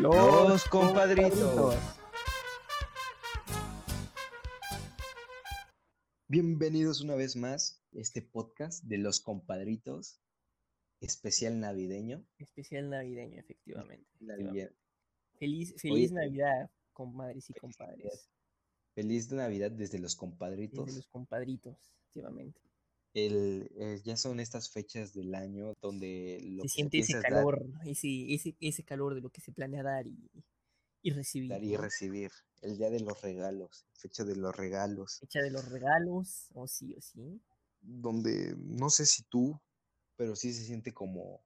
Los compadritos. Bienvenidos una vez más a este podcast de los compadritos, especial navideño. Especial navideño, efectivamente. Feliz, feliz Oye, Navidad, comadres y compadres. Feliz Navidad desde los compadritos. Desde los compadritos, efectivamente. El, eh, ya son estas fechas del año donde lo Se que siente ese piensas dar- calor, ese, ese, ese calor de lo que se planea dar y, y recibir. dar y recibir. El día de los regalos, fecha de los regalos, Fecha de los regalos, o sí, o sí. donde no sé si tú, pero sí se siente como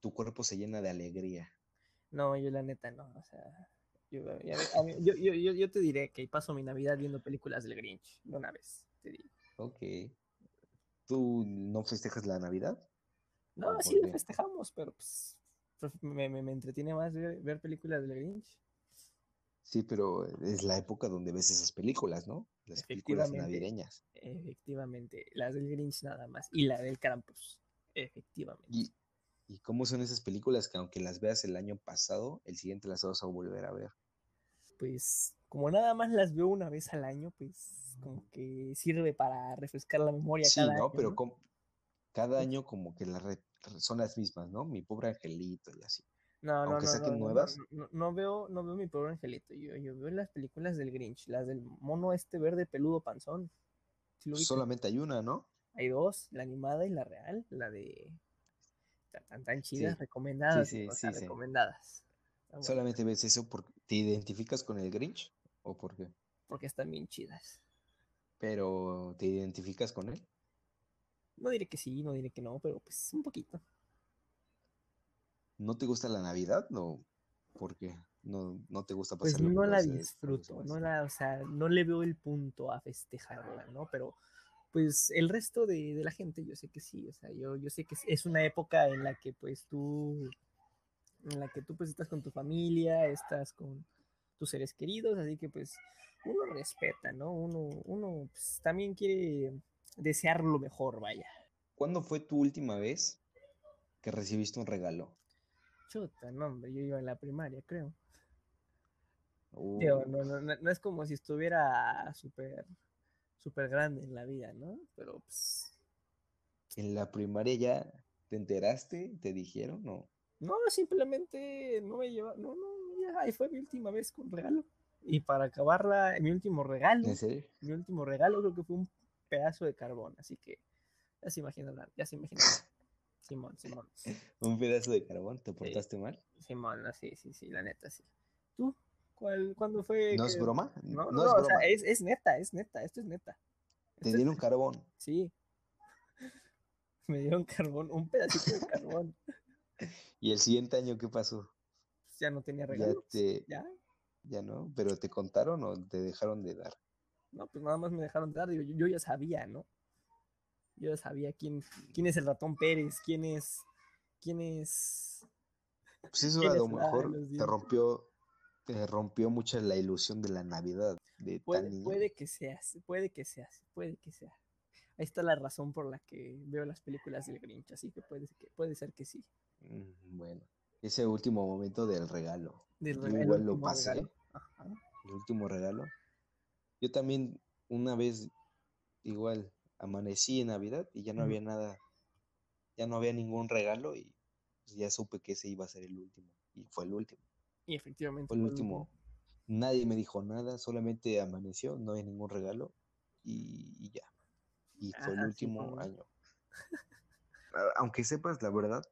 tu cuerpo se llena de alegría. No, yo la neta no, o sea, yo, ya ve- a mí- yo, yo, yo, yo te diré que paso mi Navidad viendo películas del Grinch, de una vez, te digo. Ok. ¿Tú no festejas la Navidad? No, ¿Por sí qué? festejamos, pero pues me, me, me entretiene más ver, ver películas del Grinch. Sí, pero es la época donde ves esas películas, ¿no? Las películas navideñas. Efectivamente, las del Grinch nada más. Y la del Krampus. Efectivamente. ¿Y, y cómo son esas películas que aunque las veas el año pasado, el siguiente las vas a volver a ver? Pues como nada más las veo una vez al año, pues como que sirve para refrescar la memoria Sí, cada ¿no? año, Pero cada año como que las re- son las mismas, ¿no? Mi pobre angelito y así. No, no, aunque no, saquen no, no, nuevas. no, no, no veo, no veo mi pobre angelito. Yo, yo veo las películas del Grinch, las del mono este verde peludo panzón. Solamente hay una, ¿no? Hay dos, la animada y la real, la de tan, tan, chidas, Sí. recomendadas, Sí, sí, o sea, recomendadas. Solamente ves eso porque te identificas con el Grinch o por qué. porque están bien chidas. Pero te identificas con él. No diré que sí, no diré que no, pero pues un poquito. ¿No te gusta la Navidad? No, ¿por qué? No, no te gusta Pues pasarlo no la disfruto, no la, o sea, no le veo el punto a festejarla, ¿no? Pero pues el resto de, de la gente yo sé que sí, o sea, yo, yo sé que es- es una época en la que pues tú, en la que tú pues estás con tu familia, estás con tus seres queridos, así que pues uno respeta, ¿no? Uno, uno pues, también quiere desear lo mejor, vaya. ¿Cuándo fue tu última vez que recibiste un regalo? Chuta, no, hombre, yo iba en la primaria, creo. Uh, no, no, no, no es como si estuviera súper, súper grande en la vida, ¿no? Pero pues, ¿En la primaria ya te enteraste? ¿Te dijeron? No. no, simplemente no me lleva, no, no, ya, ahí fue mi última vez con regalo. Y para acabarla, mi último regalo, ¿En serio? mi último regalo creo que fue un pedazo de carbón, así que ya se imaginarán, ya se imaginarán. Simón, Simón, ¿Un pedazo de carbón? ¿Te portaste mal? Simón, sí, sí, sí, la neta, sí. ¿Tú? ¿Cuál, cuándo fue? ¿No que- es broma? No, no, No no, es o sea, broma. es, es neta, es neta, esto es neta. Te Esto es- dieron carbón. Sí. Me dieron carbón, un pedacito de carbón. ¿Y el siguiente año qué pasó? Ya no tenía Ya regalos. te, ¿Ya? Ya no, pero te contaron o te dejaron de dar. No, pues nada más me dejaron dar. Digo, yo, yo ya sabía, ¿no? Yo ya sabía quién, quién es el ratón Pérez, quién es. quién es. Pues eso a ¿Quién lo mejor te rompió, te rompió mucho la ilusión de la Navidad de Puede, puede que sea, puede que sea, puede que sea. Ahí está la razón por la que veo las películas del Grinch, así que puede, que, puede ser que sí. Mm, Bueno, ese último momento del regalo. Del Yo regalo, igual lo pasé. regalo. Ajá. el último regalo. Yo también una vez igual amanecí en Navidad y ya no había nada, ya no había ningún regalo y pues, ya supe que ese iba a ser el último y fue el último. Y efectivamente. Fue el último. Nadie me dijo nada, solamente amaneció, no había ningún regalo y, y ya. Y fue el sí, último año. Aunque sepas la verdad,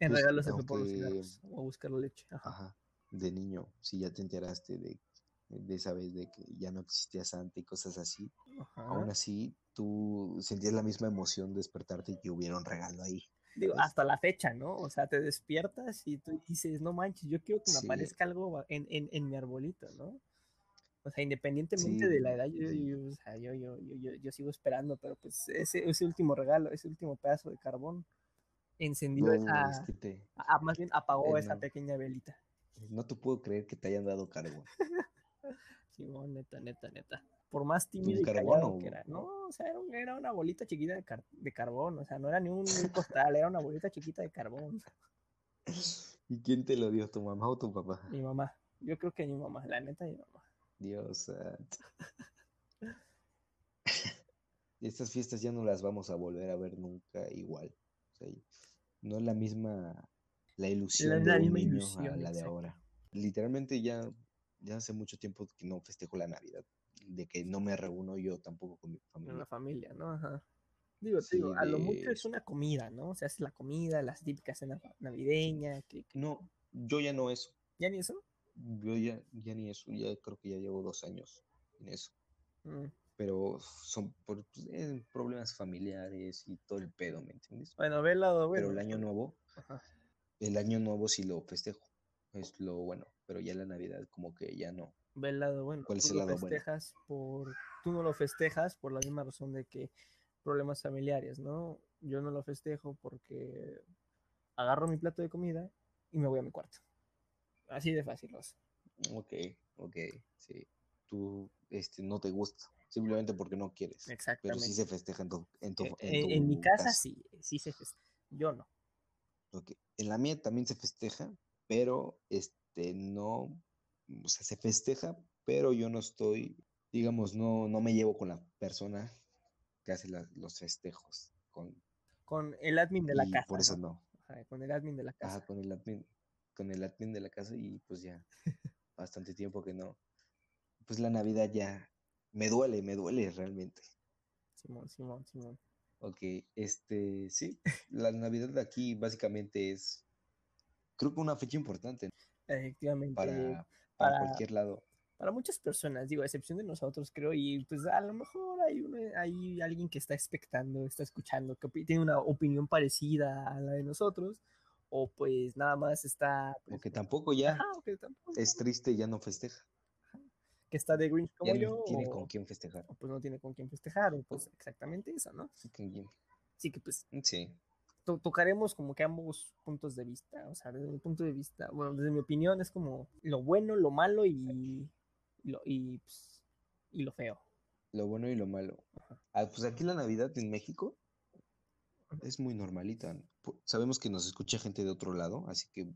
En Pues, regalo se fue por los cigarros o a buscar la leche. Ajá. ajá, de niño, si ya te enteraste de, de esa vez de que ya no existía Santa y cosas así, Ajá. Aún así, tú sentías la misma emoción de despertarte y que hubiera un regalo ahí. Digo, hasta la fecha, ¿no? O sea, te despiertas y tú dices, no manches, yo quiero que me Sí. aparezca algo en, en, en mi arbolito, ¿no? O sea, independientemente Sí, de la edad, yo, sí. yo, o sea, yo, yo, yo, yo, yo sigo esperando, pero pues ese, ese último regalo, ese último pedazo de carbón encendió No, esa, es que te- ah, más bien apagó Eh, esa no. pequeña velita. No te puedo creer que te hayan dado carbón. Simón, neta, neta, neta. Por más tímido y carbón que era. No, o sea, era, un- era una bolita chiquita de, car- de carbón. O sea, no era ni un, un costal, era una bolita chiquita de carbón. ¿Y quién te lo dio, tu mamá o tu papá? Mi mamá. Yo creo que mi mamá, la neta, mi mamá. Dios santo. Estas fiestas ya no las vamos a volver a ver nunca igual. O sea, no es la misma la ilusión La- de un niño ilusión, a la de exacto. ahora. Literalmente ya, ya hace mucho tiempo que no festejo la Navidad, de que no me reúno yo tampoco con mi En la familia. familia, ¿no? Ajá. Digo, Sí, digo, a lo mucho es una comida, ¿no? O sea, es la comida, las típicas cenas navideñas, que, que- No, yo ya no eso. ¿Ya ni eso? Yo ya, ya ni eso, ya creo que ya llevo dos años en eso. Mm. Pero son por pues, eh, problemas familiares y todo el pedo, ¿me entiendes? Bueno, ve el lado bueno. Pero el año nuevo, Ajá. El año nuevo sí lo festejo. Es lo bueno, pero ya la Navidad como que ya no. Ve el lado bueno. ¿Cuál es Tú el lado bueno? festejas por... Tú no lo festejas por la misma razón de que problemas familiares, ¿no? Yo no lo festejo porque agarro mi plato de comida y me voy a mi cuarto. Así de fácil, Rosa. Ok, ok, sí. Tú este, no te gusta, simplemente porque no quieres. Pero Exactamente. sí se festeja en tu, en tu, Eh, en en, en mi casa sí, sí se festeja. Yo no. En la mía también se festeja, pero este no, o sea, se festeja, pero yo no estoy, digamos, no, no me llevo con la persona que hace la- los festejos, con, Con el admin de la y casa. por eso ¿no? no. Ajá, con el admin de la casa. Ajá, con el admin, con el admin de la casa y pues ya, bastante tiempo que no. Pues la Navidad ya me duele, me duele realmente. Simón, Simón, Simón. Ok, este, sí, la Navidad de aquí básicamente es, creo que una fecha importante Efectivamente. para, para para- cualquier lado. para muchas personas, digo, a excepción de nosotros, creo, y pues a lo mejor hay, uno, hay alguien que está expectando, está escuchando, que tiene una opinión parecida a la de nosotros, o pues nada más está, pues, O que tampoco ya ajá, o que tampoco, es triste y ya no festeja. Que está de Grinch como Ya yo, no tiene o, con quién festejar. pues no tiene con quién festejar, pues exactamente eso, ¿no? ¿Con quién? Así que pues Sí, to- tocaremos como que ambos puntos de vista, o sea, desde mi punto de vista, bueno, desde mi opinión es como lo bueno, lo malo y, lo, y, pues, y lo feo. lo bueno y lo malo. Ah, pues aquí la Navidad en México es muy normalita. Sabemos que nos escucha gente de otro lado, así que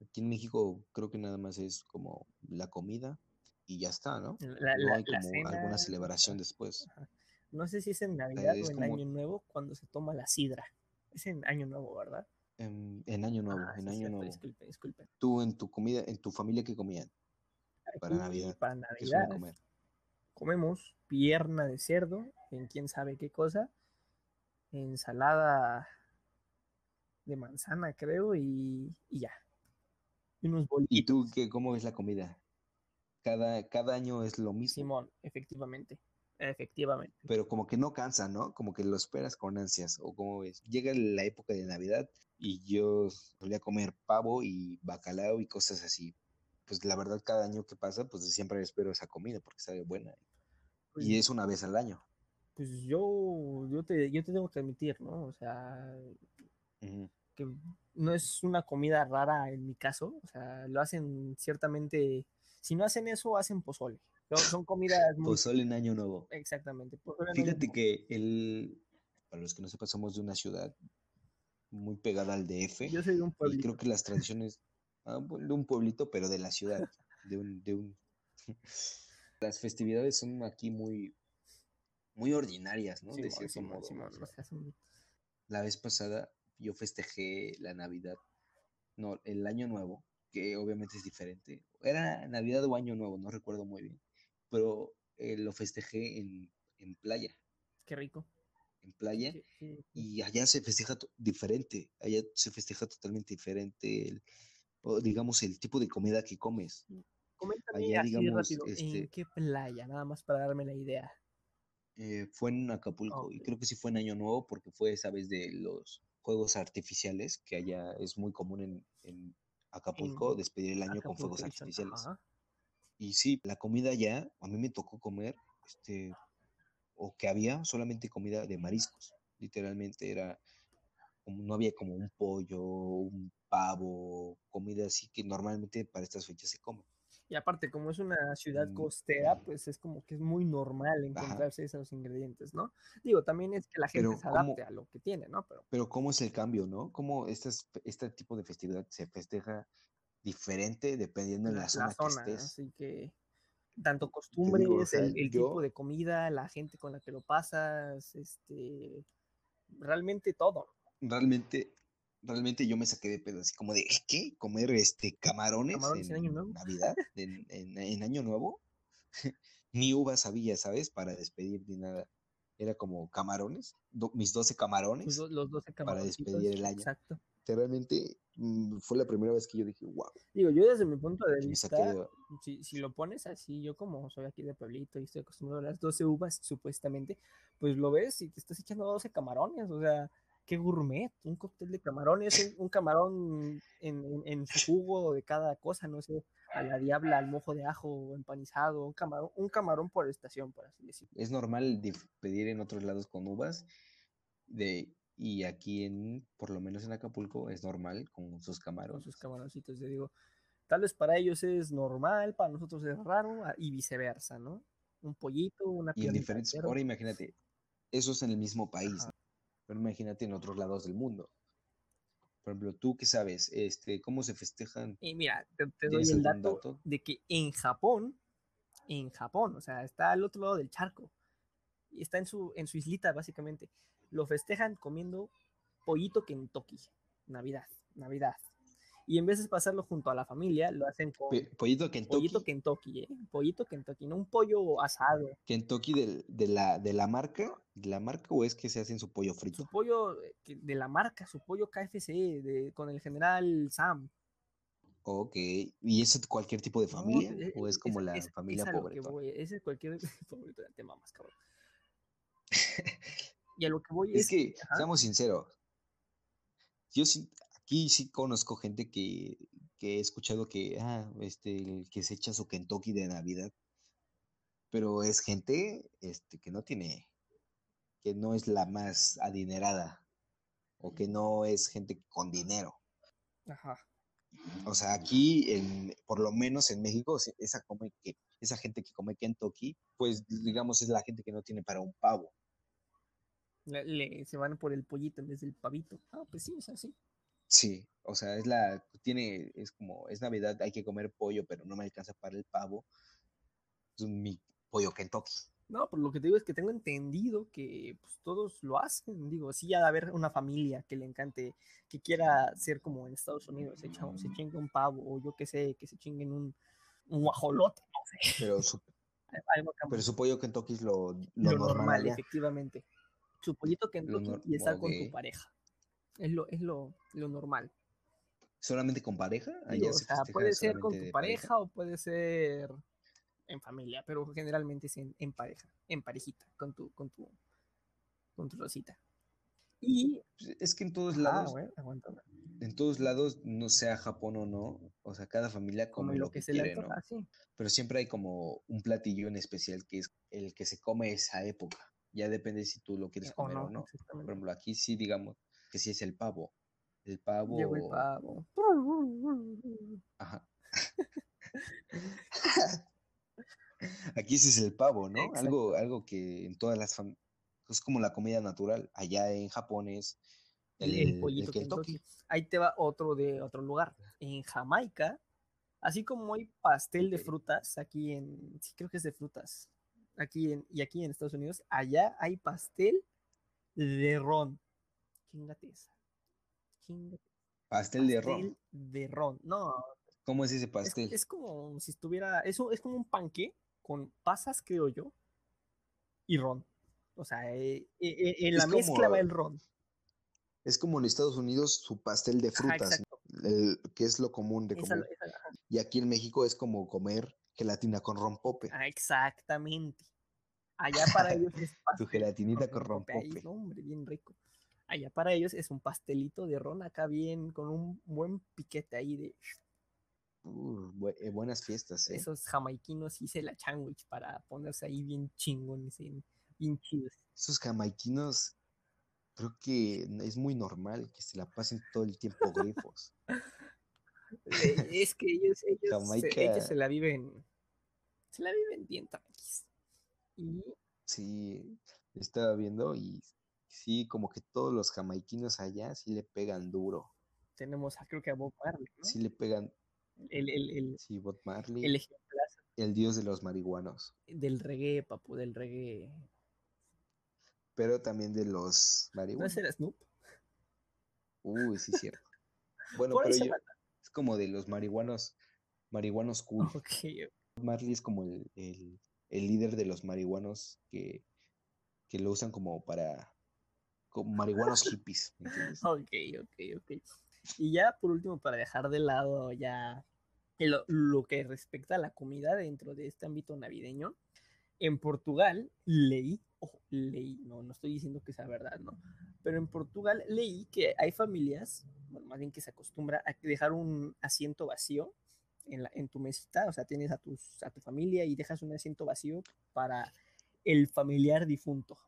aquí en México creo que nada más es como la comida y ya está, ¿no? La, No hay la como cena, alguna celebración después. ajá. No sé si es en Navidad es o en como- Año Nuevo cuando se toma la sidra. Es en Año Nuevo, ¿verdad? En, en Año Nuevo, Ah, en Año cierto, Nuevo. Disculpen, disculpen. Tú en tu comida, en tu familia, ¿qué comían? Para Navidad, Para ¿Qué suelen Navidad comer? comemos pierna de cerdo, en quién sabe qué cosa, ensalada de manzana, creo, y, y ya. Y unos ¿Y bolitos. tú qué, cómo es la comida? Cada, cada año es lo mismo. Simón, efectivamente. Efectivamente. pero como que no cansa, ¿no? Como que lo esperas con ansias, o como ves. Llega la época de Navidad y yo solía comer pavo y bacalao y cosas así. Pues la verdad, cada año que pasa, pues siempre espero esa comida porque sabe buena. Pues, Y es una vez al año. pues yo, yo te, yo te tengo que admitir, ¿no? O sea, Ujú. que no es una comida rara en mi caso, o sea, lo hacen ciertamente, si no hacen eso, hacen pozole. Son, comidas muy... Pozole en Año Nuevo. Exactamente. Fíjate que el, para los que no sepan, somos de una ciudad muy pegada al DF. Yo soy de un Y pueblito. creo que las tradiciones, ah, de un pueblito, pero de la ciudad, de un, de un... Las festividades son aquí muy, muy ordinarias, ¿no? De cierto modo. O sea, son- La vez pasada yo festejé la Navidad, no, el Año Nuevo, que obviamente es diferente. Era Navidad o Año Nuevo, no recuerdo muy bien, pero eh, lo festejé en, en playa, Qué rico. en playa. Y allá se festeja diferente, allá se festeja totalmente diferente, el- digamos, el tipo de comida que comes. Coméntame allá, así digamos, rápido, ¿en este- qué playa? Nada más para darme la idea. Eh, fue en Acapulco, y creo que sí fue en Año Nuevo, porque fue esa vez de los fuegos artificiales, que allá es muy común en, en Acapulco despedir el año con fuegos artificiales. ajá. Y sí, la comida allá, a mí me tocó comer, este, o que había solamente comida de mariscos, literalmente era, como, no había como un pollo, un pavo, comida así que normalmente para estas fechas se come. Y aparte, como es una ciudad Mm, costera, pues es como que es muy normal Ajá. encontrarse esos ingredientes, ¿no? Digo, también es que la gente Pero se ¿cómo, adapte a lo que tiene, ¿no? Pero pero cómo es el cambio, ¿no? ¿Cómo estas, este tipo de festividad se festeja diferente dependiendo de la, la zona que estés? así que tanto Te digo, o costumbres, sea, el, el tipo de comida, la gente con la que lo pasas, este, realmente todo. realmente, realmente yo me saqué de pedo, así como de, ¿qué? ¿Comer este camarones Camarones en Año en Nuevo. Navidad? ¿En, en, en Año Nuevo? Ni uvas había, ¿sabes? Para despedir ni nada. Era como camarones, do- mis 12 Tus camarones do- los 12 para despedir el año. exacto. Sea, realmente mm, fue la primera vez que yo dije, wow, Digo, yo desde mi punto de que vista, de... si, si lo pones así, yo como soy aquí de pueblito y estoy acostumbrado a las 12 uvas, supuestamente, pues lo ves y te estás echando 12 camarones, o sea, qué gourmet, un cóctel de camarones, un, un camarón en, en- en su jugo de cada cosa, no sé, a la diabla, al mojo de ajo empanizado, un camarón, un camarón por estación, por así decirlo. Es normal pedir en otros lados con uvas de, y aquí en, por lo menos en Acapulco, es normal con sus con camarones. sus camaroncitos, yo digo, tal vez para ellos es normal, para nosotros es raro, a- y viceversa, ¿no? Un pollito, una Y en diferentes, ahora imagínate, eso es en el mismo país, Ajá. Pero imagínate en otros lados del mundo. Por ejemplo, tú qué sabes, este, cómo se festejan, Y mira, te, te doy ¿tienes el dato? de que en Japón, en Japón, o sea, está al otro lado del charco, y está en su, en su islita básicamente, lo festejan comiendo pollito Kentucky, Navidad, Navidad. Y en vez de pasarlo junto a la familia, lo hacen con pollito pollito Kentucky, Kentucky, ¿eh? Pollito Kentucky, no un pollo asado. Kentucky del- de, la, de la marca, de la marca o es que se hacen su pollo Su frito. pollo eh, de la marca, su pollo KFC, de, con el general Sam. Ok, ¿y es cualquier tipo de No, familia e- o es como es- la es- familia pobre? es cualquier pobre, te mamas, cabrón. Y a lo que voy Es es, que, ajá, seamos sinceros, yo sí, aquí sí conozco gente que, que he escuchado que, ah, este, que se echa su Kentucky de Navidad, pero es gente, este, que no tiene, que no es la más adinerada o que no es gente con dinero. ajá, O sea, aquí, en, por lo menos en México, esa, come que, esa gente que come Kentucky, pues digamos es la gente que no tiene para un pavo. le- le- se van por el pollito en vez del pavito. Ah, pues sí, es así. Sí, o sea, es la, tiene, es como, es Navidad, hay que comer pollo, pero no me alcanza para el pavo. Es un- mi pollo Kentucky. No, por lo que te digo es que tengo entendido que pues, todos lo hacen. Digo, sí, ha de haber una familia que le encante, que quiera ser como en Estados Unidos, se, echa, se chingue un pavo, o yo qué sé, que se chinguen un, un guajolote, no sé, Pero su, pero su pollo Kentucky es lo, lo lo normal normal, efectivamente. Su pollito Kentucky y estar con tu pareja. Es lo, es lo, lo normal. ¿Solamente con pareja? O se sea, festeja puede ser con tu pareja, o puede ser en familia, pero generalmente es en, en pareja, en parejita, con tu, con tu, con tu rosita. Y, Pues, Es que en todos lados, en todos lados, no sea Japón o no, o sea, cada familia come lo lo que que se le quiere, ¿no? antoja, sí. Pero siempre hay como un platillo en especial que es el que se come esa época. Ya depende si tú lo quieres Eh, O comer o no. Por ejemplo, aquí sí digamos que sí es el pavo. El pavo, Llegó el pavo. ajá. Aquí sí es el pavo, ¿no? Exacto. Algo, algo que en todas las familias es como la comida natural. Allá en Japón es El, el, el el pollito Kentucky. Kentucky. Ahí te va otro de otro lugar. En Jamaica, así como hay pastel de frutas, aquí en, sí creo que es de frutas, aquí en, y aquí en Estados Unidos, allá hay pastel de ron. Chingate esa. Chingate. Pastel de ron. De ron. No, ¿Cómo es ese es, pastel? es como si estuviera, es, es como un panque con pasas, creo yo, y ron. O sea, eh, eh, eh, en Es la mezcla como- va el ron. Es como en Estados Unidos su pastel de frutas, el- que es lo común de comer. esa-. Y aquí en México es como comer gelatina con rompope. Ah, exactamente. Allá para ellos es Tu pastel gelatinita con rompope, ahí, hombre, bien rico. Allá para ellos es un pastelito de ron acá bien, con un buen piquete ahí de Uh, bu- eh, buenas fiestas, ¿eh? esos jamaiquinos hice la sandwich para ponerse ahí bien chingones, bien, bien chidos. Esos jamaiquinos, creo que es muy normal que se la pasen todo el tiempo grifos. Es que ellos, ellos, se, ellos se la viven, se la viven bien tranquilos. Y Sí, estaba viendo y sí, como que todos los jamaiquinos allá sí le pegan duro. tenemos a, creo que a Bob Marley, ¿no? Sí le pegan, El, el, el, sí, Bob Marley, el el dios de los marihuanos, del reggae, papu, del reggae. pero también de los ¿No marihuanos. ese era Snoop? Uy, sí, cierto. Bueno, pero yo, es como de los marihuanos, marihuanos cool. Ok, Bob Marley es como el, el, el líder de los marihuanos que, que lo usan como para, como hippies, ¿me entiendes? ok, ok, ok. Y ya por último, para dejar de lado ya lo, lo que respecta a la comida dentro de este ámbito navideño, en Portugal leí, ojo, leí, no, no estoy diciendo que sea verdad, ¿no? Pero en Portugal leí que hay familias, bueno, más bien que se acostumbra a dejar un asiento vacío en, la, en tu mesita, o sea, tienes a, tus, a tu familia y dejas un asiento vacío para el familiar difunto.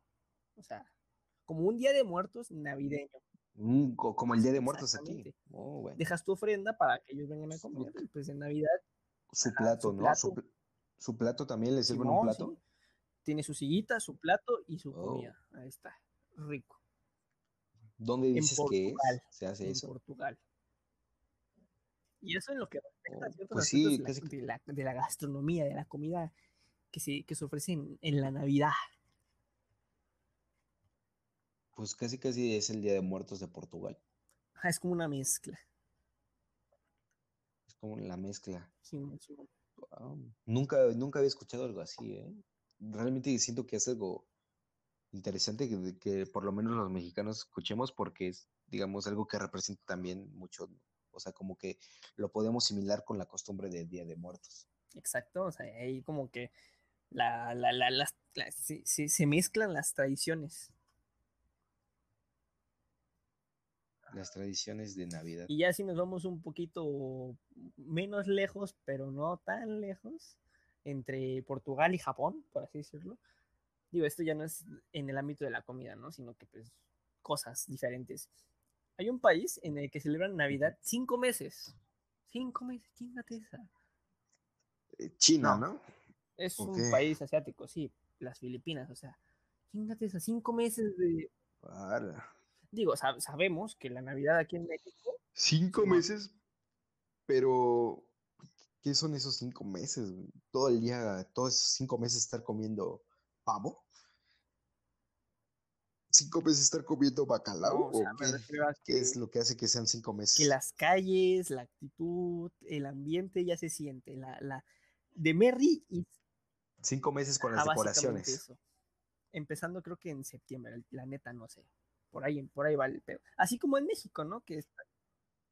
O sea, como un día de muertos navideño. Mm, co- como el Día de Muertos aquí. Oh, bueno. Dejas tu ofrenda para que ellos vengan a comer. pues en Navidad, Su plato, su ¿no? Su, plato. pl- su plato también le sirven un Simón, plato. sí, tiene su sillita, su plato y su Oh. comida. Ahí está, rico. ¿Dónde En dices que es? ¿Se hace en eso? Portugal. Y eso en lo que respecta a Oh, ciertos pues sí, de, la, casi que- de la- de la gastronomía, de la comida que se, que se ofrece en, en la Navidad. Pues casi casi es el Día de Muertos de Portugal. Ajá, Es como una mezcla. Es como la mezcla. Simón. Guau, Nunca, nunca había escuchado algo así, ¿eh? Realmente siento que es algo interesante que, que por lo menos los mexicanos escuchemos porque es, digamos, algo que representa también mucho, o sea, como que lo podemos similar con la costumbre del Día de Muertos. Exacto, o sea, ahí como que la, la, la- las- la- se, se- se mezclan las tradiciones. Las tradiciones de Navidad. Y ya si nos vamos un poquito menos lejos, pero no tan lejos, entre Portugal y Japón, por así decirlo. Digo, esto ya no es en el ámbito de la comida, ¿no? Sino que pues cosas diferentes. Hay un país en el que celebran Navidad cinco meses. Cinco meses, chingate esa. Eh, China, No. ¿no? Es un país asiático, sí, las Filipinas, o sea, chingate esa, cinco meses de... Ala. Digo, sab- sabemos que la Navidad aquí en México Cinco meses, pero ¿qué son esos cinco meses? Todo el día, todos esos cinco meses estar comiendo pavo. ¿Cinco meses estar comiendo bacalao? No, o sea, ¿O me qué? refiero a ¿Qué es lo que hace que sean cinco meses? que las calles, la actitud, el ambiente ya se siente, la, la de Merry y Cinco meses con las ah, decoraciones. eso. Empezando creo que en septiembre, la neta no sé. Por ahí, por ahí va el pedo. Así como en México, ¿no? Que, está-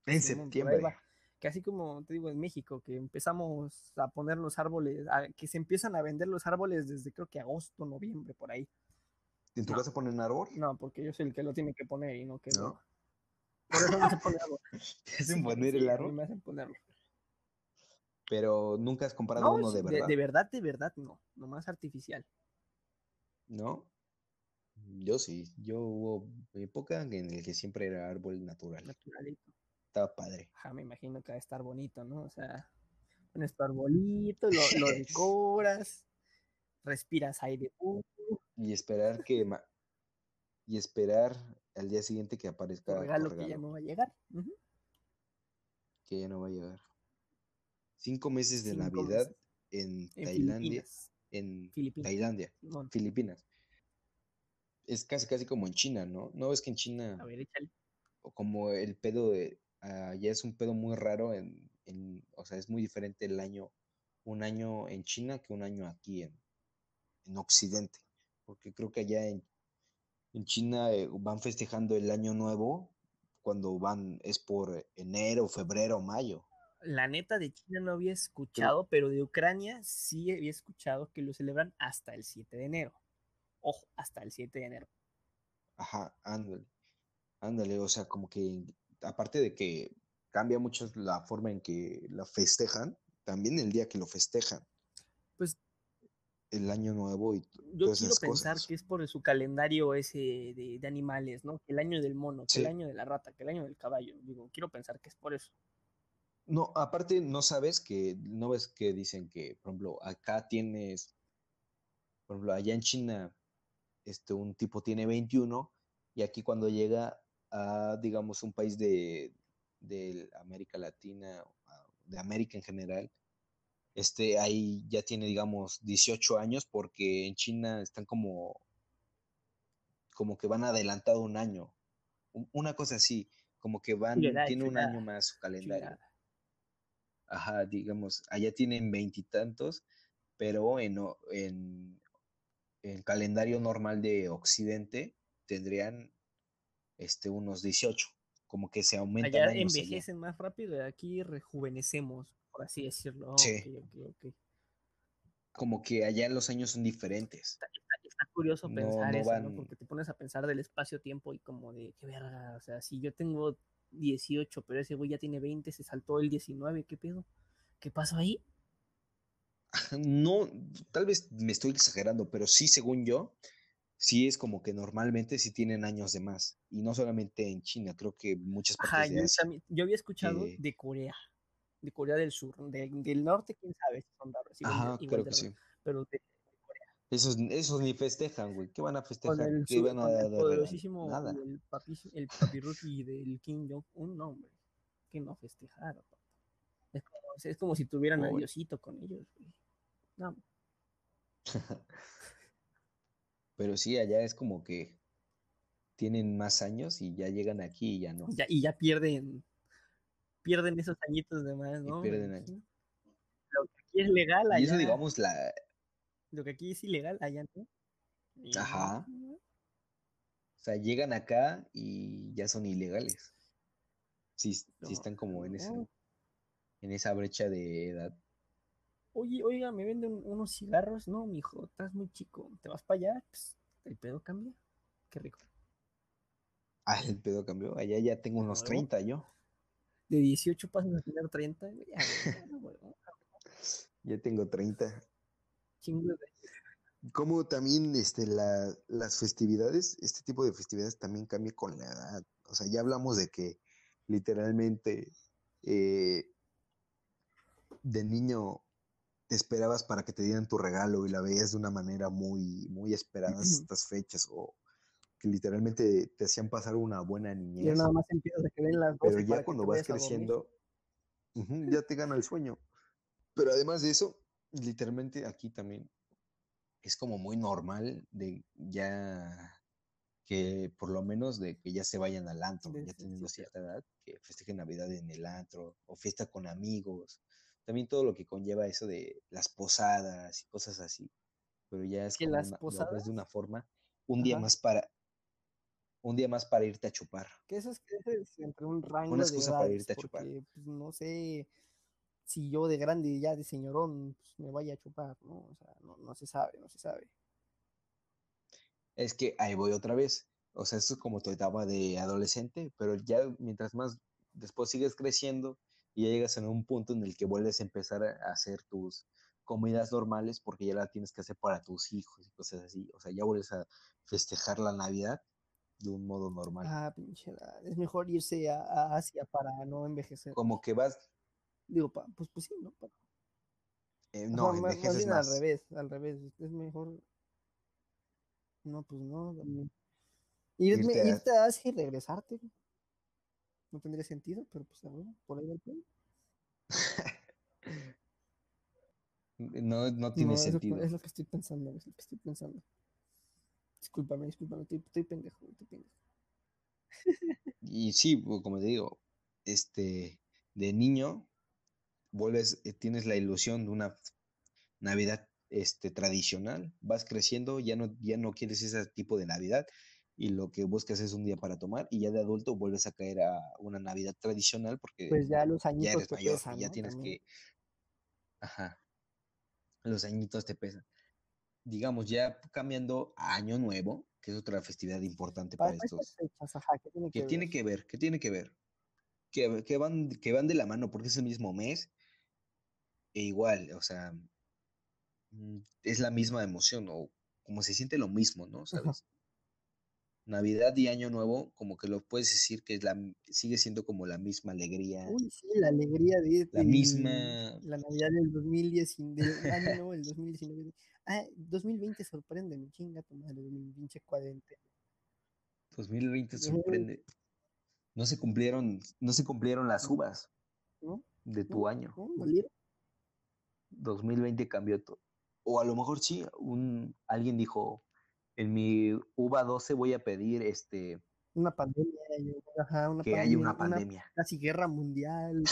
En septiembre. va. que así como te digo en México, que empezamos a poner los árboles, a- que se empiezan a vender los árboles desde creo que agosto, noviembre, por ahí. ¿En tu No. casa ponen árbol? No, porque yo soy el que lo tiene que poner y no que ¿No? no. Por eso no se pone árbol. ¿Te hacen poner el árbol? me hacen ponerlo. Pero nunca has comprado No, uno de de, verdad, de verdad, de verdad, no. Nomás artificial. ¿no? Yo sí. Yo hubo época en la que siempre era árbol natural. Naturalito. Estaba padre. Ajá, me imagino que va a estar bonito, ¿no? O sea, pones tu arbolito, lo, lo decoras, respiras aire puro, Y esperar que y esperar al día siguiente que aparezca regalo que ya no va a llegar. Que ya no va a llegar. Cinco meses de Cinco Navidad meses. en En Tailandia, Filipinas. en Filipinas. Tailandia. Filipinas. Es casi casi como en China, ¿no? ¿No ves que en China A ver, échale. o como el pedo de allá es un pedo muy raro en, en, o sea, es muy diferente el año, un año en China que un año aquí en, en Occidente, porque creo que allá en, en China eh, van festejando el año nuevo cuando van, es por enero, febrero, mayo. La neta de China no había escuchado, pero de Ucrania sí había escuchado que lo celebran hasta el 7 de enero. Ojo, hasta el 7 de enero. Ajá, ándale, ándale, o sea, como que aparte de que cambia mucho la forma en que la festejan, también el día que lo festejan, Pues el año nuevo y yo quiero pensar cosas. que es por su calendario ese de, de animales, ¿no? Que el año del mono, que el año de la rata, que el año del caballo. Digo, quiero pensar que es por eso. No, aparte no sabes que, no ves que dicen que, por ejemplo, acá tienes, por ejemplo, allá en China, este, un tipo tiene 21 y aquí cuando llega a, digamos, un país de, de América Latina, de América en general, este, ahí ya tiene, digamos, 18 años porque en China están como, como que van adelantado un año, una cosa así, como que van, tiene un año más su calendario. Ajá, digamos, allá tienen veintitantos, pero en, en, en, calendario normal de Occidente tendrían este, unos 18, como que se aumentan. Allá envejecen más rápido y aquí rejuvenecemos, por así decirlo. Sí. Como que allá los años son diferentes. Está, curioso pensar eso, ¿no? Porque te pones a pensar del espacio-tiempo y como de, qué verga, o sea, si yo tengo 18, pero ese güey ya tiene 20, se saltó el 19, ¿qué pedo? ¿Qué pasó ahí? No, tal vez me estoy exagerando, pero sí, según yo, sí es como que normalmente sí tienen años de más. Y no solamente en China, creo que muchas partes de yo, había escuchado de Corea, de Corea del Sur, del norte, quién sabe si son raros. Ajá, creo que sí. Pero de, esos, esos ni festejan, güey. ¿Qué van a festejar? El, ¿Qué van a el poderosísimo, Nada. el papi, el papi del King Jong-un, no, hombre. Que no festejar, es como, es como, si tuvieran a Diosito con ellos, güey. No. Pero sí, allá es como que tienen más años y ya llegan aquí y ya no. Ya, y ya pierden, pierden esos añitos de más, ¿no? Y pierden aquí. Lo que aquí es legal allá. Y eso, digamos, la, lo que aquí es ilegal, allá no. Ajá. O sea, llegan acá y ya son ilegales. Sí, sí están como en, ese, en esa brecha de edad. Oye, oiga, me venden unos cigarros. No, mijo, estás muy chico. ¿Te vas para allá? Pues, el pedo cambia. Qué rico. Ah, el pedo cambió. Allá ya tengo unos 30 yo. De 18 pasas a tener 30. Ya, ya tengo 30. Como también este, las festividades, este tipo de festividades también cambia con la edad. O sea, ya hablamos de que literalmente eh, de niño te esperabas para que te dieran tu regalo y la veías de una manera muy, muy esperada estas fechas o que literalmente te hacían pasar una buena niñez. nada más de que ven las Pero ya cuando vas creciendo, ya te gana el sueño. Pero además de eso, literalmente aquí también es como muy normal de ya que por lo menos de que ya se vayan al antro, ya teniendo cierta edad, que festejen Navidad en el antro o fiesta con amigos. También todo lo que conlleva eso de las posadas y cosas así. Pero ya es como las posadas? de una forma, un día más para un día más para irte a chupar. Que eso es, entre un rango una excusa para irte a chupar. Pues, no sé, si yo de grande ya de señorón pues, me vaya a chupar, ¿no? O sea, no, se sabe, no se sabe. Es que ahí voy otra vez. O sea, eso es como tu etapa de adolescente, pero ya mientras más después sigues creciendo y ya llegas en un punto en el que vuelves a empezar a hacer tus comidas normales porque ya la tienes que hacer para tus hijos y cosas así. O sea, ya vuelves a festejar la Navidad de un modo normal. Ah, pinche, es mejor irse a, a Asia para no envejecer. Como que vas, Digo, pues, pues sí, ¿no? Eh, no, más, bien al revés, al revés. Es mejor. No, pues no. Irme, irte, a Asia y regresarte. No tendría sentido, pero pues bueno, por ahí va el plan. no, no tiene sentido. Es lo, que estoy pensando, es lo que estoy pensando. Discúlpame, discúlpame, estoy, estoy pendejo, estoy pendejo. y sí, pues, como te digo, este, de niño vuelves, eh, tienes la ilusión de una Navidad este, tradicional, vas creciendo, ya no, ya no quieres ese tipo de Navidad y lo que buscas es un día para tomar y ya de adulto vuelves a caer a una Navidad tradicional porque pues ya los añitos te pesan, ya tienes que ajá los añitos te pesan digamos ya cambiando a año nuevo que es otra festividad importante para, estos que, tiene, que, ver? que tiene que ver que, que, van que van de la mano porque es el mismo mes e igual, o sea, mm, es la misma emoción o como se siente lo mismo, ¿no? ¿Sabes? Navidad y Año Nuevo, como que lo puedes decir que es la, sigue siendo como la misma alegría. Uy, sí, la alegría de, la misma. La Navidad del 2010, del año nuevo, el 2019. Ah, 2020 sorprende, mi chinga tu madre, mi pinche cuadrante. 2020 sorprende. No se cumplieron, no se cumplieron las uvas de tu año. 2020 cambió todo. O a lo mejor sí, un, alguien dijo, en mi uva 12 voy a pedir este... Una pandemia, una que haya una pandemia. casi guerra mundial,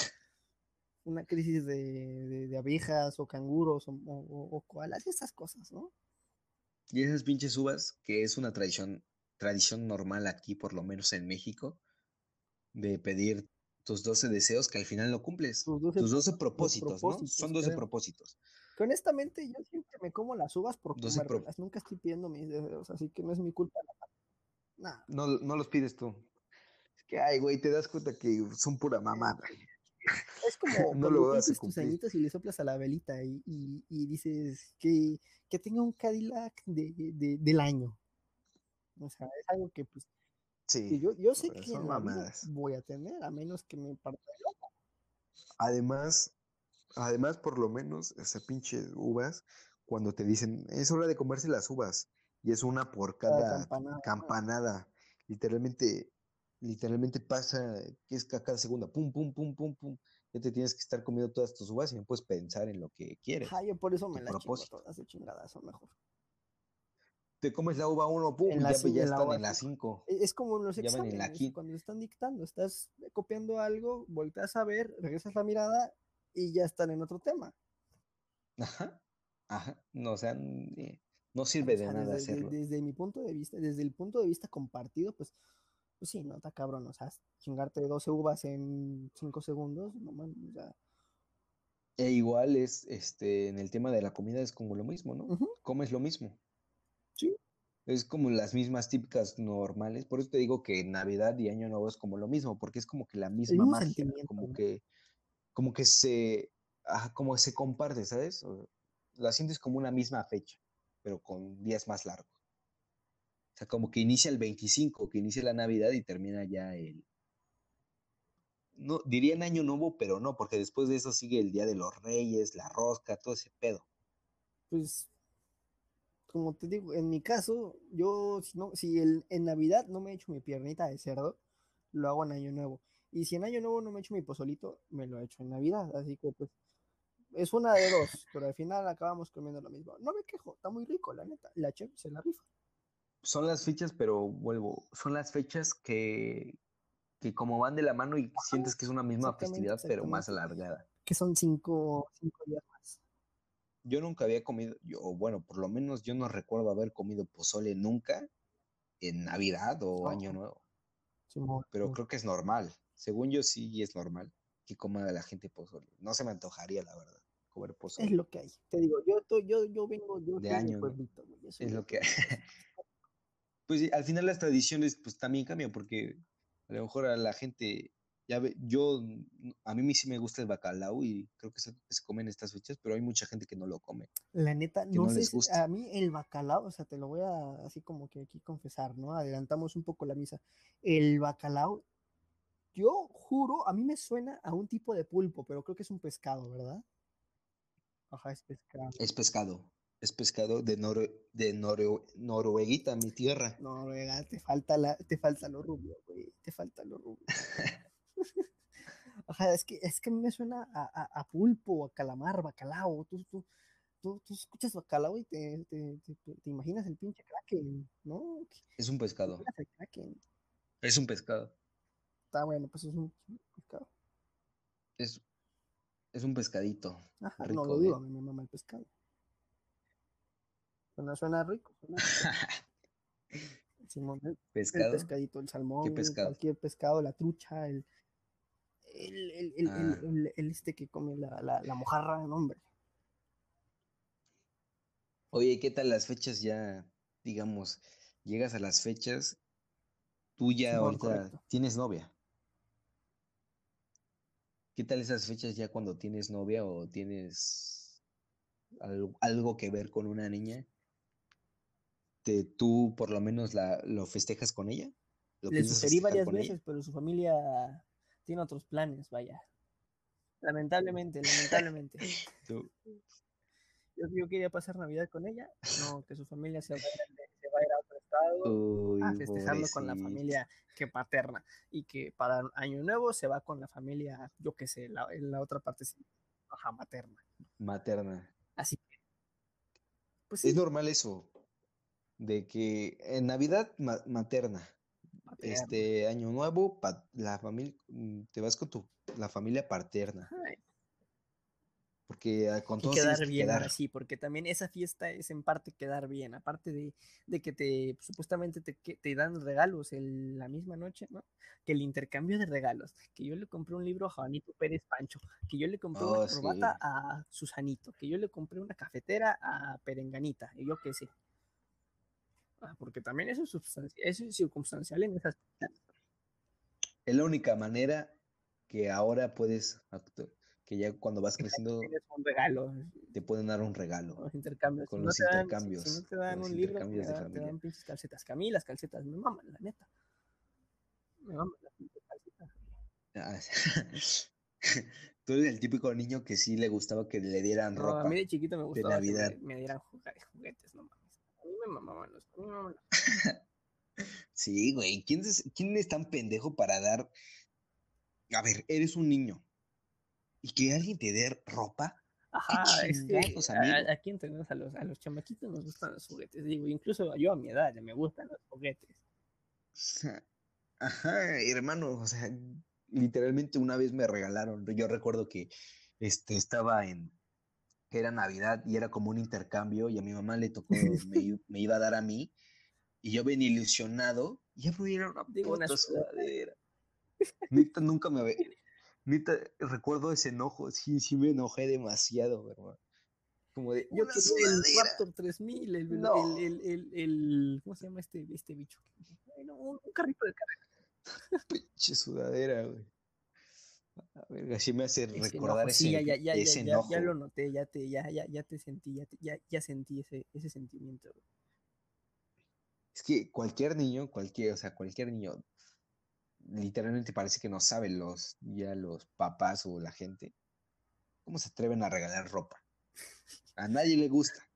una crisis de, de, abejas o canguros o, o, koalas, esas cosas, ¿no? Y esas pinches uvas, que es una tradición, tradición normal aquí, por lo menos en México, de pedir tus 12 deseos que al final no cumples. Tus 12, propósitos, ¿no? Son 12 propósitos. Que honestamente yo siempre me como las uvas por comérmelas. Nunca estoy pidiendo mis deseos, así que no es mi culpa. No, no los pides tú. Es que, ay, güey, te das cuenta que son pura mamada. Es como no lo vas tus añitos y le soplas a la velita y, y, dices que, que, tenga un Cadillac de, de, del año. O sea, es algo que pues Sí. yo, yo sé que voy a tener, a menos que me parta loco. Además, además, por lo menos, ese pinche uvas, cuando te dicen, es hora de comerse las uvas, y es una por cada campanada. Literalmente, literalmente pasa que es cada segunda, pum, pum, pum, pum, pum. Ya te tienes que estar comiendo todas tus uvas y no puedes pensar en lo que quieres. Ajá, yo por eso me las chingo todas de chingadas, o mejor te comes la uva uno, pum, ya, ya están en la 5. E, es como los exámenes, cuando están dictando, estás copiando algo, volteas a ver, regresas la mirada y ya están en otro tema. Ajá, ajá, no, o sea, no sirve de nada desde, hacerlo. Desde, mi punto de vista, desde el punto de vista compartido, pues, pues sí, no está cabrón, o sea, chingarte 12 uvas en 5 segundos, no man, o E igual es, este, en el tema de la comida es como lo mismo, ¿no? Comes lo mismo. Sí. Es como las mismas típicas normales. Por eso te digo que Navidad y Año Nuevo es como lo mismo, porque es como que la misma magia, como que, como que se, como se comparte, ¿sabes? La sientes como una misma fecha, pero con días más largos. O sea, como que inicia el 25, que inicia la Navidad y termina ya el... No, diría en Año Nuevo, pero no, porque después de eso sigue el Día de los Reyes, la rosca, todo ese pedo. Pues como te digo, en mi caso, yo, si, no, si el, en Navidad no me he hecho mi piernita de cerdo, lo hago en Año Nuevo. Y si en Año Nuevo no me he hecho mi pozolito, me lo he hecho en Navidad. Así que, pues, es una de dos, pero al final acabamos comiendo lo mismo. No me quejo, está muy rico, la neta. La chef se la rifa. Son las fechas, pero vuelvo, son las fechas que, que como van de la mano y sientes que es una misma festividad, pero más alargada. Que son cinco, cinco días más yo nunca había comido, yo, bueno, por lo menos yo no recuerdo haber comido pozole nunca en Navidad o Año Nuevo. pero creo que es normal. Según yo sí es normal que coma la gente pozole. No se me antojaría, la verdad, comer pozole. Es lo que hay. Te digo, yo, yo, yo vengo yo de año. es lo que hay. pues al final las tradiciones pues también cambian porque a lo mejor a la gente ya ve, yo, a mí sí me gusta el bacalao y creo que se, se come en estas fechas, pero hay mucha gente que no lo come. La neta, no, sé, a mí el bacalao, o sea, te lo voy a así como que aquí confesar, ¿no? Adelantamos un poco la misa. El bacalao, yo juro, a mí me suena a un tipo de pulpo, pero creo que es un pescado, ¿verdad? Ajá, es pescado. Es pescado. Es pescado de, de Norueguita, mi tierra. Noruega, te falta, la, te falta lo rubio, güey. Te falta lo rubio. Ajá, es que, es que me suena a, a, pulpo, a calamar, bacalao. Tú, tú, tú, tú escuchas bacalao y te, te, te, imaginas el pinche kraken, ¿no? Es un pescado. Es un pescado. Está bueno, pues es un pescado. Es, es un pescadito. Ajá, no lo digo, a mí me mama el pescado. Suena, suena rico. Suena rico. pescado. El pescadito, el salmón, cualquier pescado, la trucha, el, el, ah. el, el, este que come la, la, la mojarra, hombre. Oye, ¿qué tal las fechas ya, digamos, llegas a las fechas, tú ya ahorita tienes novia? ¿Qué tal esas fechas ya cuando tienes novia o tienes algo, algo, que ver con una niña? te, tú por lo menos la, lo festejas con ella. ¿Lo Le sugerí varias ella? veces, pero su familia tiene otros planes, vaya. Lamentablemente, lamentablemente. Tú- Yo, yo quería pasar Navidad con ella, no, que su familia se va, a ir- se va a ir a otro estado Uy, a festejarlo con la familia que paterna y que para Año Nuevo se va con la familia, yo qué sé, la, en la otra parte ajá, materna. Materna. Así que, pues Es sí, normal eso, de que en Navidad ma- materna, este Año Nuevo, la familia, te vas con tu, la familia paterna, Ajá, porque ah, con tienes quedar que bien quedar. sí, porque también esa fiesta es en parte quedar bien, aparte de, de que te supuestamente te, que- te dan regalos el- la misma noche, ¿no? Que el intercambio de regalos, que yo le compré un libro a Juanito Pérez Pancho, que yo le compré una Oh, sí. corbata a Susanito, que yo le compré una cafetera a Perenganita, y yo qué sé. Ah, porque también eso es, eso es circunstancial en esas Es la única manera que ahora puedes, actu- que ya cuando vas creciendo tienes un regalo, te pueden dar un regalo. los intercambios. Con Si los te dan- si- intercambios, Si, no te dan un libro, te intercambios dan, te familia. dan pinches calcetas. Que a mí las calcetas me maman, la neta. Me maman las pinches calcetas. Ah, Tú eres el típico niño que sí le gustaba que le dieran No, ropa. a mí de chiquito me gustaba que Navidad. me, me dieran jugue- juguetes, no mames. A mí me mamaban los. a mí me mamaban los- Sí, güey. ¿Quién es, quién es tan pendejo para dar? A ver, eres un niño. Y que alguien te dé ropa. Ajá, es que a- aquí entendemos a los, a los chamaquitos nos gustan los juguetes. Digo, incluso yo a mi edad ya me gustan los juguetes. Ajá, hermano. O sea, literalmente una vez me regalaron. Yo recuerdo que este, estaba en. que era Navidad y era como un intercambio. Y a mi mamá le tocó, me, me iba a dar a mí. Y yo venía ilusionado. Y dieron una Digo, una sudadera. Neta, nunca me. Neta, recuerdo ese enojo. Sí, sí me enojé demasiado, hermano. Como de, Yo el. Raptor 3000, el, el- No. el, el, el- ¿cómo se llama este, este bicho? Bueno, un, un carrito de carrera. Pinche sudadera, güey. A ver, así me hace Ese recordar enojo, ese, sí, ya, ya, ya, ese ya, ya, enojo. ya lo noté, ya te, ya, ya, ya te sentí, ya, te- ya, ya sentí ese, ese sentimiento. güey. Es que cualquier niño, cualquier, o sea, cualquier niño, literalmente parece que no saben los, ya los papás o la gente, cómo se atreven a regalar ropa. A nadie le gusta.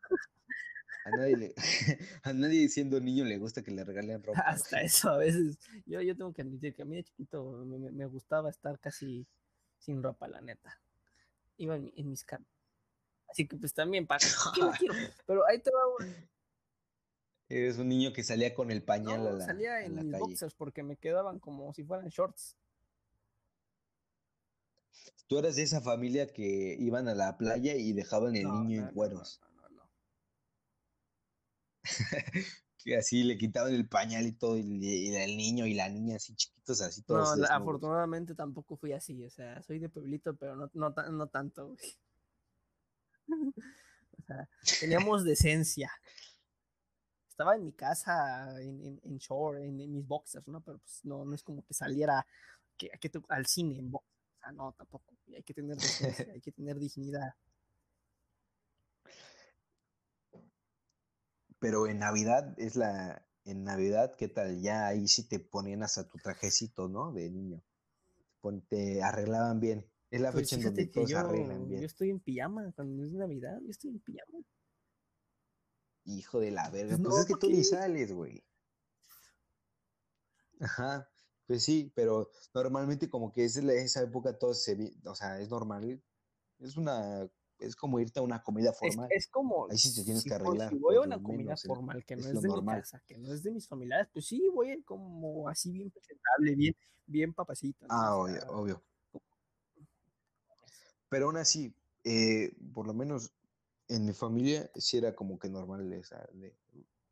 A nadie, le- a nadie siendo niño le gusta que le regalen ropa. Hasta eso a veces, yo, yo tengo que admitir que a mí de chiquito me, me- gustaba estar casi sin ropa, la neta. Iba en, mi- en mis camas. Así que pues también, para. Pero ahí te va Eres un niño que salía con el pañal a la, salía a en la mis calle. boxers porque me quedaban como si fueran shorts. Tú eras de esa familia que iban a la playa y dejaban el No, niño no, en cueros. no, no, no. Que así le quitaban el pañal y todo, y, el niño y la niña así chiquitos, así todos No, la- afortunadamente tampoco fui así, o sea, soy de pueblito, pero no, no, no tanto, güey. O sea, teníamos decencia. Estaba en mi casa, en, en, en short, en, en mis boxers, ¿no? Pero pues no, no es como que saliera que, que te- al cine en boxers. O sea, no, tampoco. Hay que tener hay que tener dignidad. Pero en Navidad es la. En Navidad, ¿qué tal? Ya ahí sí te ponían hasta tu trajecito, ¿no? De niño. Te arreglaban bien. Es la Pues fecha en donde todos yo, arreglan yo bien. estoy en pijama, cuando es Navidad, yo estoy en pijama. Hijo de la verga. Pues Pues es que ¿por tú ni sales, güey. Ajá. Pues sí, pero normalmente como que es esa época todo se vi- o sea, es normal. Es una, es como irte a una comida formal. es como Ahí sí te tienes que si, voy- arreglar, si voy a una comida menos, formal que no es de normal. mi casa, que no es de mis familiares, pues sí, voy como así bien presentable, bien, bien papacito. ¿no? Ah, obvio, obvio. Pero aún así, eh, por lo menos en mi familia sí era como que normal esa de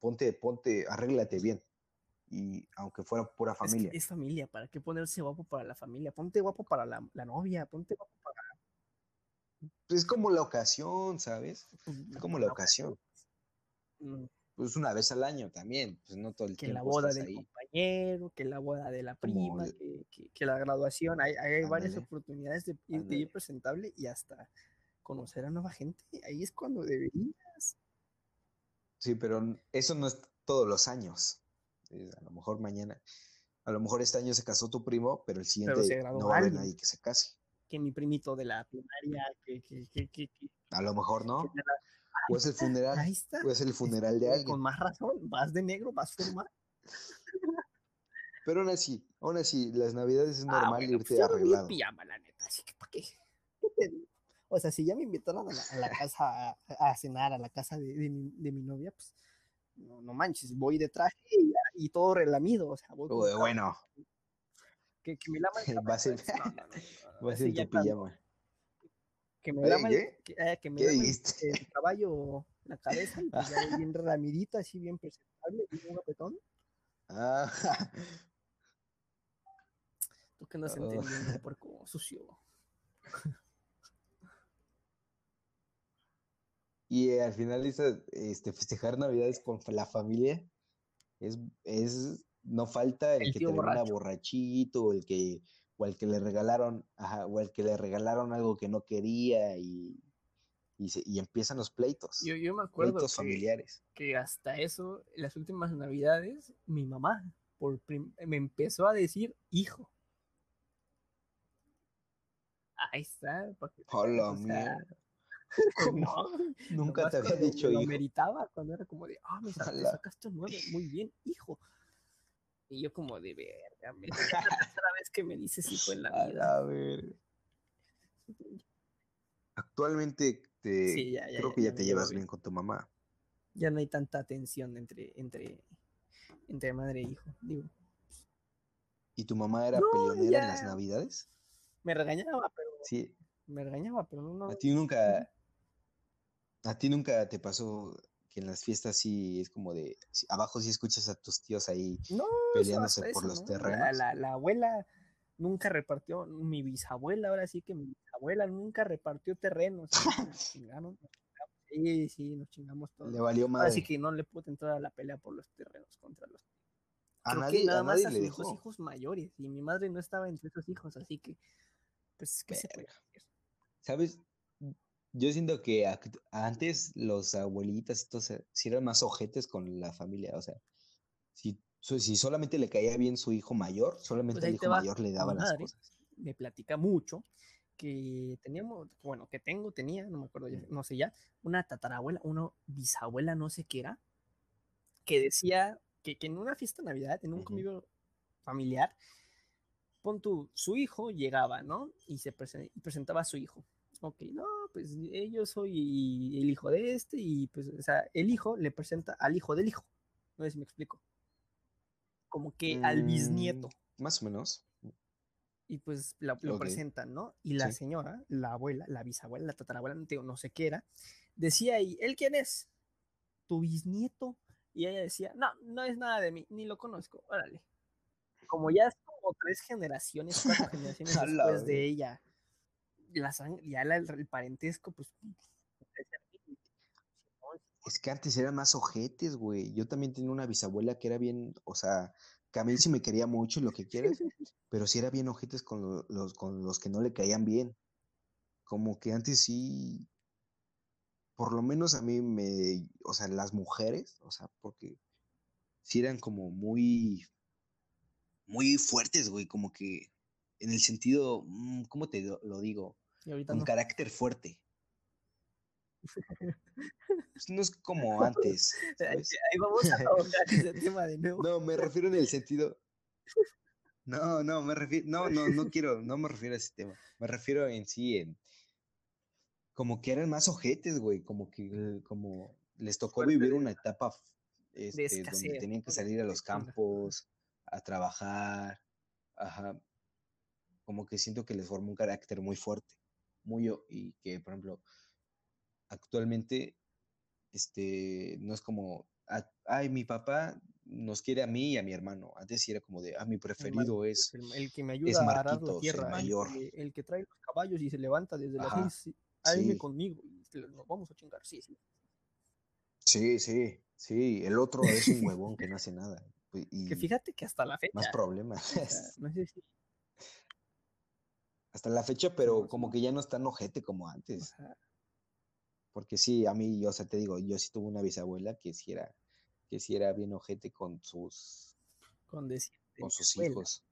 ponte, ponte, arréglate bien. Y aunque fuera pura es, que familia. es familia, ¿para qué ponerse guapo para la familia? Ponte guapo para la, la novia, ponte guapo para Es como la ocasión, ¿sabes? pues, Es como la la ocasión. mm, Pues una vez al año también, pues no todo el que la tiempo boda estás del ahí. compañero, que la boda de la prima, el- que, que- que la graduación, hay, hay varias oportunidades de, de ir presentable y hasta conocer a nueva gente. Ahí es cuando deberías. Sí, pero eso no es todos los años. A lo mejor mañana, a lo mejor este año se casó tu primo, pero el siguiente no va a haber nadie que se case. Que mi primito de la primaria, que, que, que, que, que- A lo mejor no. de O es el funeral, Ahí está. o es el funeral de Con alguien. más razón, vas de negro, vas formal. Pero aún así, aún así, las navidades es normal Ah, bueno, irte pues yo arreglado. pijama, la neta, así que ¿para qué? ¿Qué te digo? O sea, si ya me invitaron a la, a la casa a, a cenar, a la casa de, de mi, de mi novia, pues no, no manches, voy de traje y, y todo relamido, o sea, voy Uy, Bueno, que, que me lama el va a ser- no, va a ser tu pijama. Que me lama el, que, eh, que me ¿Qué lama el- dijiste? el caballo, la cabeza, y pues ya bien relamidita, así bien presentable, bien guapetón. Ah, Tú que no has Oh. entendiendo, puerco sucio. Y al final esa, este, festejar navidades con la familia es, es no falta el, El que termina borracho. borrachito, o el que, o el que le regalaron, ajá, o el que le regalaron algo que no quería y, y, se- y empiezan los pleitos, Yo, yo me acuerdo pleitos que, familiares. que hasta eso, las últimas navidades, mi mamá por me empezó a decir hijo. Ahí está. para que Hola, o sea, mía. No, Nunca te había dicho me lo hijo. meritaba cuando era como de, ah, me sacaste nueve, muy bien, hijo. Y yo como de verga, me- la tercera vez que me dices hijo en la A vida. la verga. Actualmente te, Sí, ya, ya, creo que ya ya te llevas bien. con tu mamá. Ya no hay tanta tensión entre, entre, entre madre e hijo. Digo, ¿Y tu mamá era No, peleonera en las navidades? me regañaba, pero Sí, me regañaba, pero no. a ti nunca, a ti nunca te pasó que en las fiestas sí es como de, sí, abajo sí escuchas a tus tíos ahí No, eso peleándose hasta por eso, los ¿no? terrenos. La, la, la abuela nunca repartió, mi bisabuela, ahora sí que mi bisabuela nunca repartió terrenos. así que chingamos. Sí, sí, nos chingamos todos. Le valió sí madre. que no le pude entrar a la pelea por los terrenos contra los. A Creo que nadie, nada a más nadie a le sus dos dejó. hijos mayores y mi madre no estaba entre esos hijos, así que, pues, ¿qué se puede hacer? ¿Sabes? Yo siento que antes los abuelitas y todo se- sí eran más ojetes con la familia. O sea, si, si solamente le caía bien su hijo mayor, solamente Pues al ahí hijo mayor le mi daban las cosas. me platica mucho que teníamos, bueno, que tengo, tenía, no me acuerdo, ya, no sé ya, una tatarabuela, una bisabuela, no sé qué era, que decía que, que en una fiesta de Navidad, en un convivio familiar, pon tú, su hijo llegaba, ¿no? Y se presen- presentaba a su hijo. Ok, no, pues eh, yo soy el hijo de este y pues, o sea, el hijo le presenta al hijo del hijo. No sé si me explico. Como que al bisnieto Mm, Más o menos. y pues la- lo Ok. presentan, ¿no? Y la Sí. señora, la abuela, la bisabuela, la tatarabuela, no, sé qué era, decía ahí, ¿él quién es? Tu bisnieto. Y ella decía, no, no es nada de mí, ni lo conozco, órale. Como ya es como tres generaciones, cuatro generaciones después de ella, la sang- ya el parentesco, pues... Es que antes eran más ojetes, güey. Yo también tenía una bisabuela que era bien, o sea, que sí me quería mucho lo que quieras, pero sí era bien ojetes con lo- los, con los que no le caían bien. Como que antes sí, por lo menos a mí me, o sea, las mujeres, o sea, porque sí eran como muy, muy fuertes, güey, como que en el sentido, mm, ¿cómo te lo digo? Y ahorita Con no. carácter fuerte. Pues no es como antes, Ahí, ¿sabes? ahí vamos a tocar ese tema de nuevo. No, me refiero en el sentido. No, no, me refiero. No, no, no quiero, no me refiero a ese tema. Me refiero en sí, en. Como que eran más ojetes, güey. Como que, eh, como les tocó Fuerte vivir una etapa este, donde tenían que salir a los campos, a trabajar. Ajá. Como que siento que les formó un carácter muy fuerte. Muy, y que, por ejemplo, actualmente, este, no es como, "Ah, ay, mi papá nos quiere a mí y a mi hermano. Antes sí era como de, ah, mi preferido es, El, el que me ayuda a arar la tierra, el mayor. que, el que trae los caballos y se levanta desde Ajá, seis, hazme sí. conmigo y te- nos vamos a chingar, sí, sí. Sí, sí, sí. El otro es un huevón que no hace nada. pues, Que Y fíjate que hasta la fecha, más problemas. o sea, no sé si, Hasta la fecha, pero como que ya no es tan ojete como antes. Porque sí, a mí, o sea, te digo, yo sí tuve una bisabuela que sí era, que sí era bien ojete con sus, Con, decir, con sus abuela. hijos.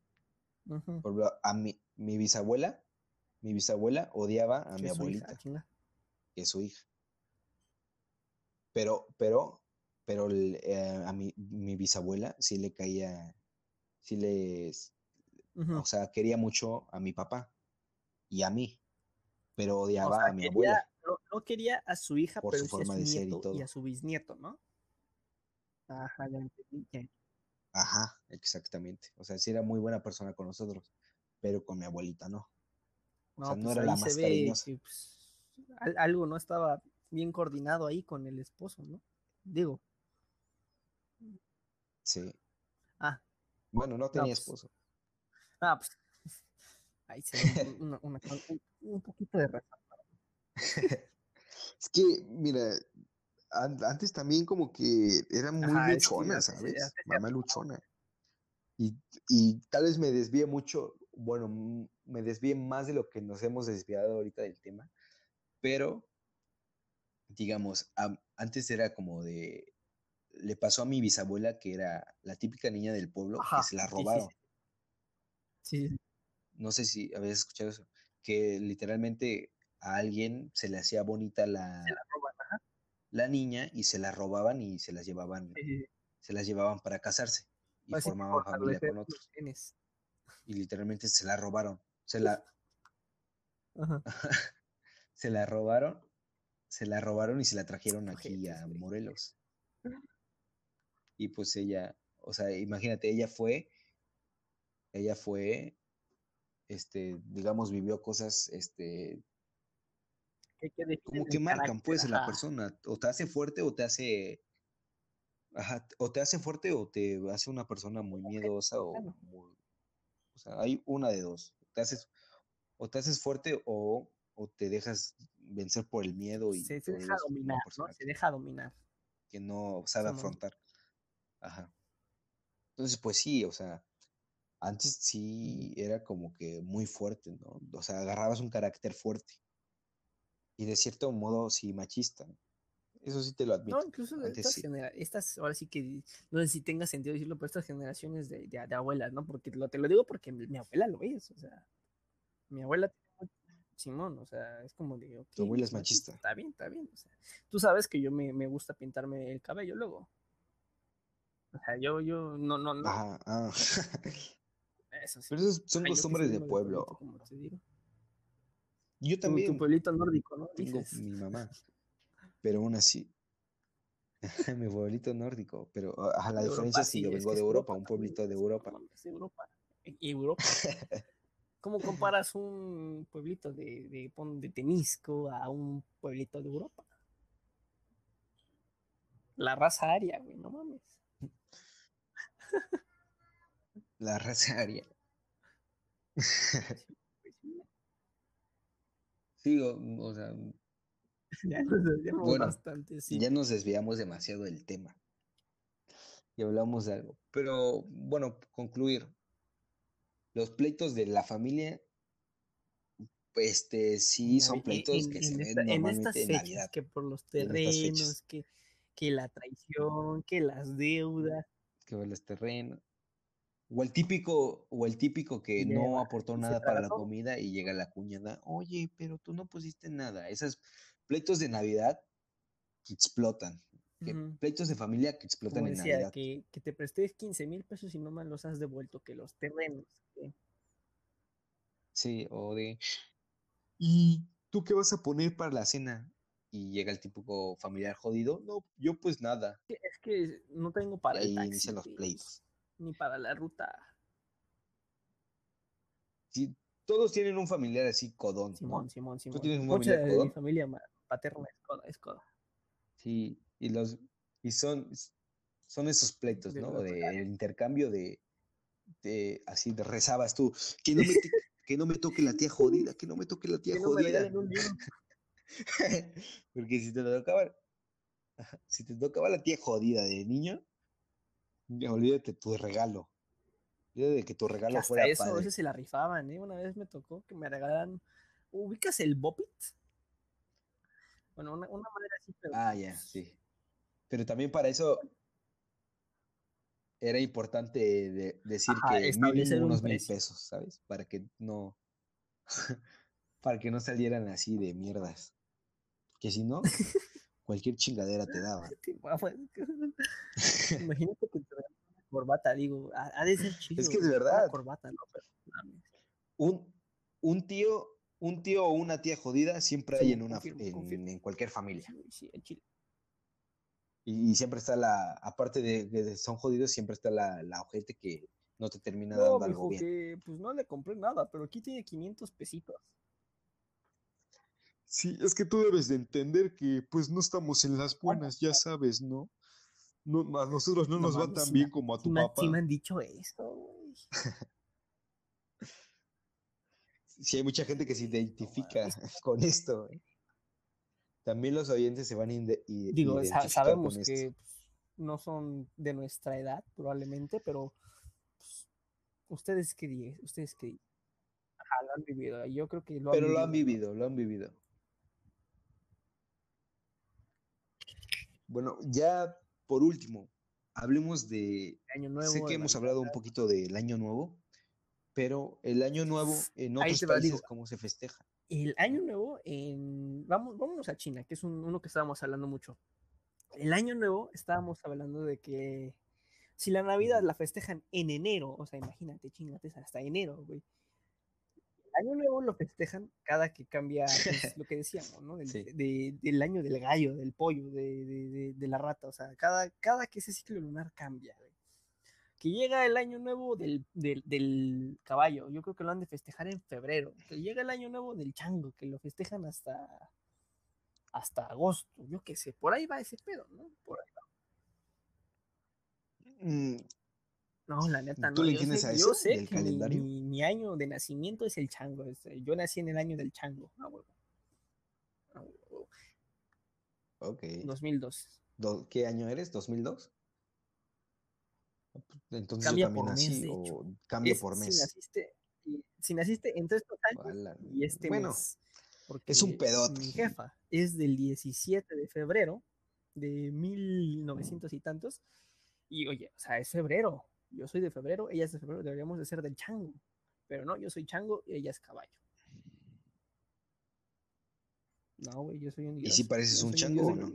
Por a mi, mi bisabuela, mi bisabuela odiaba a mi hija, abuelita, que es su hija. Pero, pero, pero eh, a mi, mi bisabuela sí le caía, sí les, Ujú. o sea, quería mucho a mi papá y a mí, pero O odiaba sea, a mi quería- abuela. no, no quería a su hija, Por pero su sí a forma su de ser y a su bisnieto, ¿no? Ajá, ya entendí. Ajá, exactamente. O sea, sí era muy buena persona con nosotros, pero con mi abuelita no. O No, sea, no pues era la se más ve cariñosa. que pues, al- algo no estaba bien coordinado ahí con el esposo, ¿no? Digo, Sí. ah, Bueno, no tenía pues, esposo. ah, pues ahí se ve una- una- un, un poquito de razón. Es que, mira, an- antes también como que era muy Ajá, luchona, ¿sabes? se Mamá luchona. Y, y tal vez me desvíe mucho, bueno, me desvíe más de lo que nos hemos desviado ahorita del tema, pero, digamos, am- antes era como de, le pasó a mi bisabuela que era la típica niña del pueblo, Ajá, que se la sí, sí, robaron. sí. No sé si habías escuchado eso, que literalmente a alguien se le hacía bonita la, se la roban, ajá, la niña y se la robaban y se las llevaban, sí, se las llevaban para casarse y Así que formaban familia con otros. genes. Y literalmente se la robaron. Se la, Ajá. se la robaron, se la robaron y se la trajeron aquí a. Morelos. Y pues ella, o sea, imagínate, ella fue, ella fue, este, digamos, vivió cosas, este, Que- como que marcan carácter, pues a la persona, o te hace fuerte o te hace, ajá, o te hace fuerte o te hace una persona muy miedosa o muy, o sea, hay una de dos, te haces, o te haces fuerte o, o te dejas vencer por el miedo y Se, deja dominar, ¿no? Se deja dominar. que no sabe afrontar, ajá. Entonces, pues sí, o sea, antes sí era como que muy fuerte, ¿no? O sea, agarrabas un carácter fuerte y de cierto modo sí machista. Eso sí te lo admito. No, incluso Antes estas, sí. estas, ahora sí que, no sé si tenga sentido decirlo, pero estas generaciones de, de- de abuelas, ¿no? Porque lo, te lo digo porque mi, mi abuela lo es, o sea, mi abuela Simón, o sea, es como de, ok, Tu abuela es machista. Está bien, está bien, o sea, tú sabes que yo me, me gusta pintarme el cabello luego. O sea, yo, yo, no, no, no, Ajá, ah. eso sí. Pero esos son Ay, costumbres de pueblo. pueblito, como te digo. Yo Tu, tu también pueblito nórdico, ¿no? tengo Dices. mi mamá, pero aún así. mi pueblito nórdico, pero a la De diferencia Europa, que yo vengo de Europa, Europa un también, pueblito de Europa. Europa. Europa. ¿Cómo comparas un pueblito de, de, pon- de Tenisco a un pueblito de Europa? La raza aria, güey, no mames. La raza aria. Sí, Sí, o, o sea, ya nos desviamos Bueno, bastante, sí. ya nos desviamos demasiado del tema y hablamos de algo. Pero bueno, concluir. Los pleitos de la familia, este, sí son En- pleitos en- que en se esta- ven en normalmente estas en fechas, Navidad. que por los en estas fechas. terrenos, que, que la traición, que las deudas. que va los terrenos. O el típico, o el típico que Y no aportó y nada para la comida y llega la cuñada, oye, pero tú no pusiste nada. Esos pleitos de Navidad que explotan. que pleitos de familia que explotan Como en decía, Navidad. que, que te presté 15 mil pesos y no me los has devuelto, que los terrenos. Sí, o de, ¿y tú qué vas a poner para la cena? Y llega el típico familiar jodido, no, yo pues nada. Es que no tengo Y para el ahí taxi, los güey, pleitos. Ni para la ruta. Sí, todos tienen un familiar así codón, ¿no? Simón, Simón, Simón. tienes un Mucha familiar de mi codón? familia paterna es coda, es coda. Sí, y los y son son esos pleitos, De ¿no? los De el intercambio de, de así de rezabas tú, que no me te- que no me toque la tía jodida, que no me toque la tía Que no me jodida. Porque si te tocaba si te tocaba la tía jodida de niño, ya olvídate tu regalo. Olvídate de que tu Que regalo hasta fuera eso a veces se la rifaban, ¿eh? Una vez me tocó que me regalaran. ¿Ubicas el Bopit? Bueno, una, una madre así, pero. Ah, ya, sí. Pero también para eso era importante de- decir Ajá, que mínimo un unos mil pesos, ¿sabes? Para que no, para que no salieran así de mierdas. Que si no, cualquier chingadera te daba. Es que- Imagínate que te una corbata, digo, ha, de ser chido. Es que es verdad. corbata, ¿no? Pero. Un, un tío, un tío o una tía jodida siempre hay Sí, en una confirmo, en, confirmo. en cualquier familia. Sí, sí, en Chile. Y, y siempre está la, aparte de que son jodidos, siempre está la, la ojete que no te termina No, dando algo bien. que pues no le compré nada, pero aquí tiene 500 pesitos. Sí, es que tú debes de entender que pues no estamos en las buenas, ya sabes, ¿no? No, a nosotros no, No nos va tan bien me- como a tu papá. sí me han dicho eso, güey. Sí, hay mucha gente que se identifica con esto. ¿eh? También los oyentes se van a Digo, sabemos con esto. que pues, no son de nuestra edad, probablemente, pero pues, ustedes qué ustedes qué Ajá, lo han vivido. Yo creo que lo han Pero lo han vivido, lo han vivido. Bueno, ya por último, hablemos de... Año nuevo. sé que hemos Navidad. hablado un poquito del Año Nuevo, pero el Año Nuevo en otros países, ¿cómo se festeja? El año nuevo en... Vamos, vámonos a China, que es un- uno que estábamos hablando mucho. El año nuevo estábamos hablando de que si la Navidad la festejan en enero, o sea, imagínate, chingate, hasta enero, güey. Año nuevo lo festejan cada que cambia pues, lo que decíamos, ¿no? Del, Sí. de- del año del gallo, del pollo, de, de- de- de la rata, o sea, cada, cada que ese ciclo lunar cambia. Que llega el año nuevo del, del, del caballo, yo creo que lo han de festejar en febrero. Que llega el año nuevo del chango, que lo festejan hasta, hasta agosto, yo qué sé, por ahí va ese pedo, ¿no? Por ahí va. Mm, No, la neta, ¿Tú no. le Yo entiendes sé, a yo eso sé del que mi, calendario? mi- mi año de nacimiento es el chango. este, Yo nací en el año del chango. Ah, huevo. Ah, huevo. ok. 2002. Do- ¿Qué año eres? ¿2002? Entonces Cambia yo también por mes, nací, de o cambia Es por Si mes. naciste, y- si naciste entre estos años y este bueno, mes. es un porque pedote. Mi jefa es del 17 de febrero de 1900 y tantos. Y oye, o sea, es febrero. Yo soy de febrero, ella es de febrero, deberíamos de ser del chango. Pero no, yo soy chango y ella es caballo. No, güey, yo soy un ¿Y si pareces un chango del no?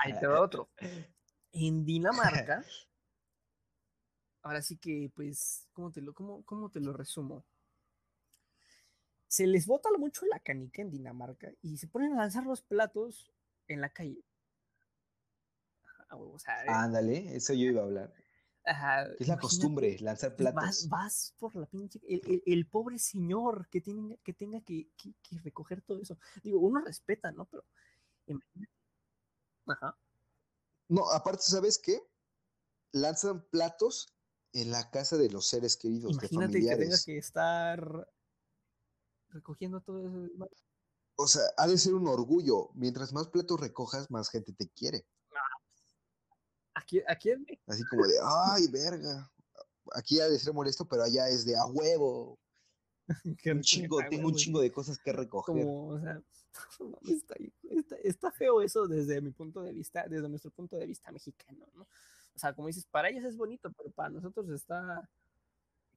Ahí te va otro. En Dinamarca, ahora sí que, pues, ¿cómo te lo, cómo, cómo te lo resumo? Se les bota mucho la canica en Dinamarca y se ponen a lanzar los platos en la calle. O sea, eh, Ándale, eso yo iba a hablar. ajá, Es la costumbre, lanzar vas, platos. vas por la pinche. El, el- el pobre señor que, tiene, que tenga que, que- que recoger todo eso. Digo, uno respeta, ¿no? Pero. Ajá. No, aparte, ¿sabes qué? Lanzan platos en la casa de los seres queridos, de Imagínate que tengas que estar recogiendo todo eso. O sea, ha de ser un orgullo. Mientras más platos recojas, más gente te quiere. En México, Así como de, ay, verga. Aquí ha de ser molesto, pero allá es de a huevo. Un chingo, tengo un chingo de cosas que recoger. Como, o sea, no está, está, está feo eso desde mi punto de vista, desde nuestro punto de vista mexicano, ¿no? O sea, como dices, para ellos es bonito, pero para nosotros está,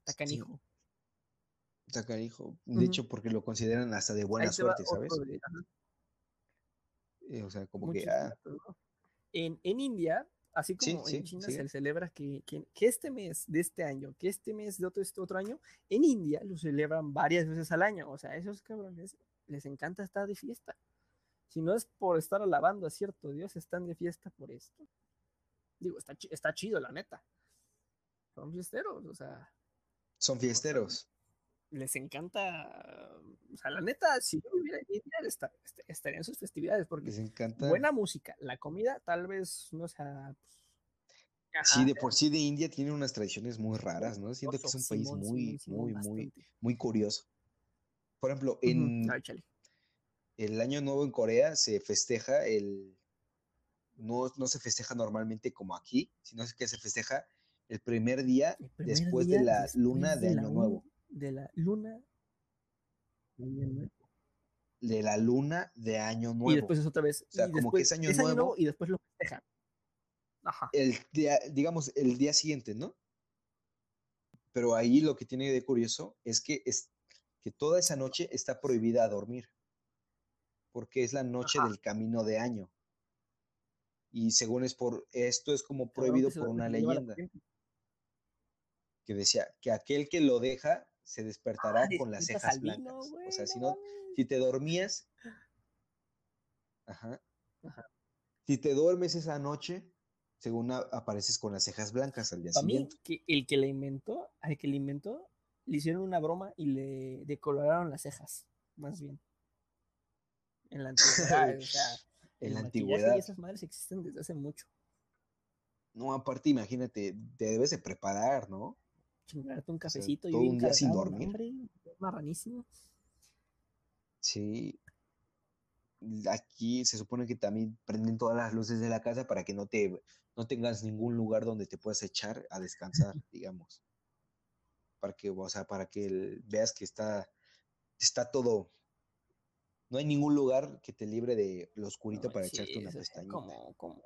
está Sí. canijo. Está canijo. De hecho, porque lo consideran hasta de buena suerte, ¿sabes? de- Eh, O sea, como que, ah. En, en India, así Sí, como sí, en China se celebra que, que, que este mes de este año, que este mes de otro, este otro año, en India lo celebran varias veces al año. O sea, esos cabrones les encanta estar de fiesta. Si no es por estar alabando a cierto Dios, están de fiesta por esto. Digo, está, está chido, la neta. Son fiesteros, o sea, son fiesteros. Les encanta. O sea, la neta, si yo viviera en India, esta- est- estaría en sus festividades, porque Les encanta. buena música, la comida tal vez no sea. pues, Sí, de por sí de India tiene unas tradiciones muy raras, ¿no? Siento que es un país muy, muy, muy, muy curioso. Por ejemplo, en el Año Nuevo en Corea se festeja el... No, no se festeja normalmente como aquí, sino que se festeja el primer día después de la luna de Año Nuevo. De la luna. de Año Nuevo. de la luna de año nuevo. Y después es otra vez. O sea, y como que es año nuevo. y después lo festejan. Ajá. el día, digamos, el día siguiente, ¿no? Pero ahí lo que tiene de curioso es que, es que toda esa noche está prohibida a dormir, porque es la noche Ajá. del camino de año. Y según es por, esto es como prohibido por una leyenda que decía que aquel que lo deja se despertará Ah, con las cejas blancas. o sea, si no si te dormías, ajá, Ajá. si te duermes esa noche, según a- apareces con las cejas blancas al día Para mí, siguiente. que el que la inventó, al que la inventó, le hicieron una broma y le decoloraron las cejas, más bien. En la antigüedad, o sea, En la antigüedad. Y esas madres existen desde hace mucho. No, aparte, imagínate, te debes de preparar, ¿no? Chingarte un cafecito y un día sin dormir. Marranísimo. Sí. Aquí se supone que también prenden todas las luces de la casa para que no te no tengas ningún lugar donde te puedas echar a descansar, digamos. Para que, o sea, para que el- veas que está está todo no hay ningún lugar que te libre de lo oscurito No para echarte una pestañita. como, como,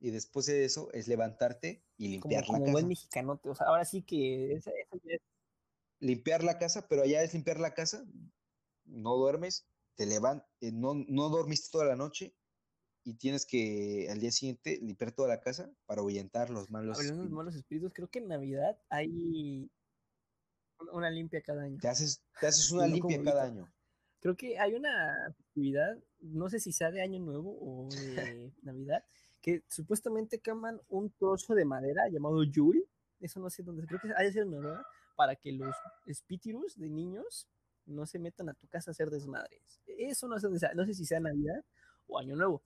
Y después de eso es levantarte y como, limpiar como la buen casa. mexicanote. O sea, ahora sí que esa- es- limpiar la casa, pero allá es limpiar la casa, no duermes, te levantas, no, no dormiste toda la noche y tienes que al día siguiente limpiar toda la casa para ahuyentar los malos hablando de espíritus. malos espíritus, creo que en Navidad hay un- una limpia cada año. Te haces, te haces una no limpia como cada ahorita. año. Creo que hay una actividad, no sé si sea de Año Nuevo o de Navidad, que supuestamente queman un trozo de madera llamado Yule. Eso no sé dónde, creo que ha de ser en Noruega, para que los espíritus de niños no se metan a tu casa a hacer desmadres. Eso no sé dónde sea, no sé si sea Navidad o Año Nuevo.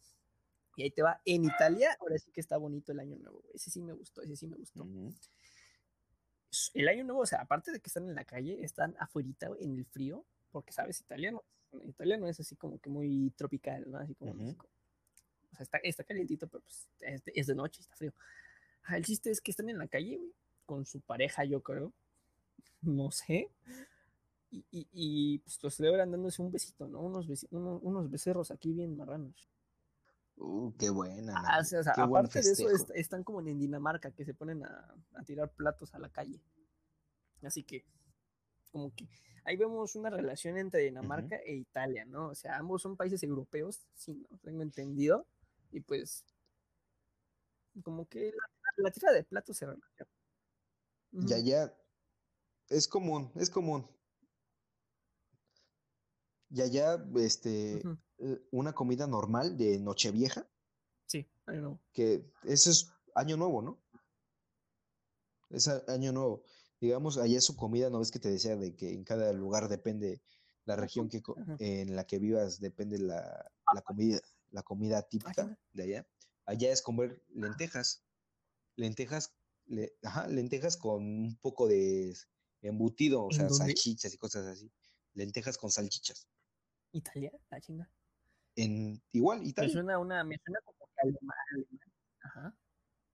Y ahí te va, en Italia, ahora sí que está bonito el Año Nuevo. Ese sí me gustó, ese sí me gustó. Ujú. El Año Nuevo, o sea, aparte de que están en la calle, están afuera en el frío, porque sabes, italiano. Italia no es así como que muy tropical, ¿no? Así como. México. O sea, está, está calientito, pero pues es de, es de noche, está frío. Ah, el chiste es que están en la calle, güey, con su pareja, yo creo. No sé. Y, y, y, pues lo celebran dándose un besito, ¿no? Unos, besi- unos becerros aquí bien marranos. Uh, qué buena. Ah, o sea, qué aparte de eso, est- están como en Dinamarca, que se ponen a, a tirar platos a la calle. Así que, como que ahí vemos una relación entre Dinamarca e Italia, ¿no? O sea, ambos son países europeos, sí, ¿no? Tengo entendido. Y pues, como que la, la tira de platos se relaciona. Ujú, Ya, ya. Es común, es común. Ya, ya, este, eh, una comida normal de Nochevieja, Sí, I know. que eso es año nuevo, ¿no? Es año nuevo. Digamos, allá su comida, ¿no ves que te decía de que en cada lugar depende la región que en la que vivas, depende la, la comida, la comida típica de allá? Allá es comer lentejas. Lentejas, le- ajá, lentejas con un poco de embutido, o ¿En sea, dónde? salchichas y cosas así. Lentejas con salchichas. Italia, la chinga. En igual, Me Italia. suena una, me suena como que alemán, alemán. Ajá.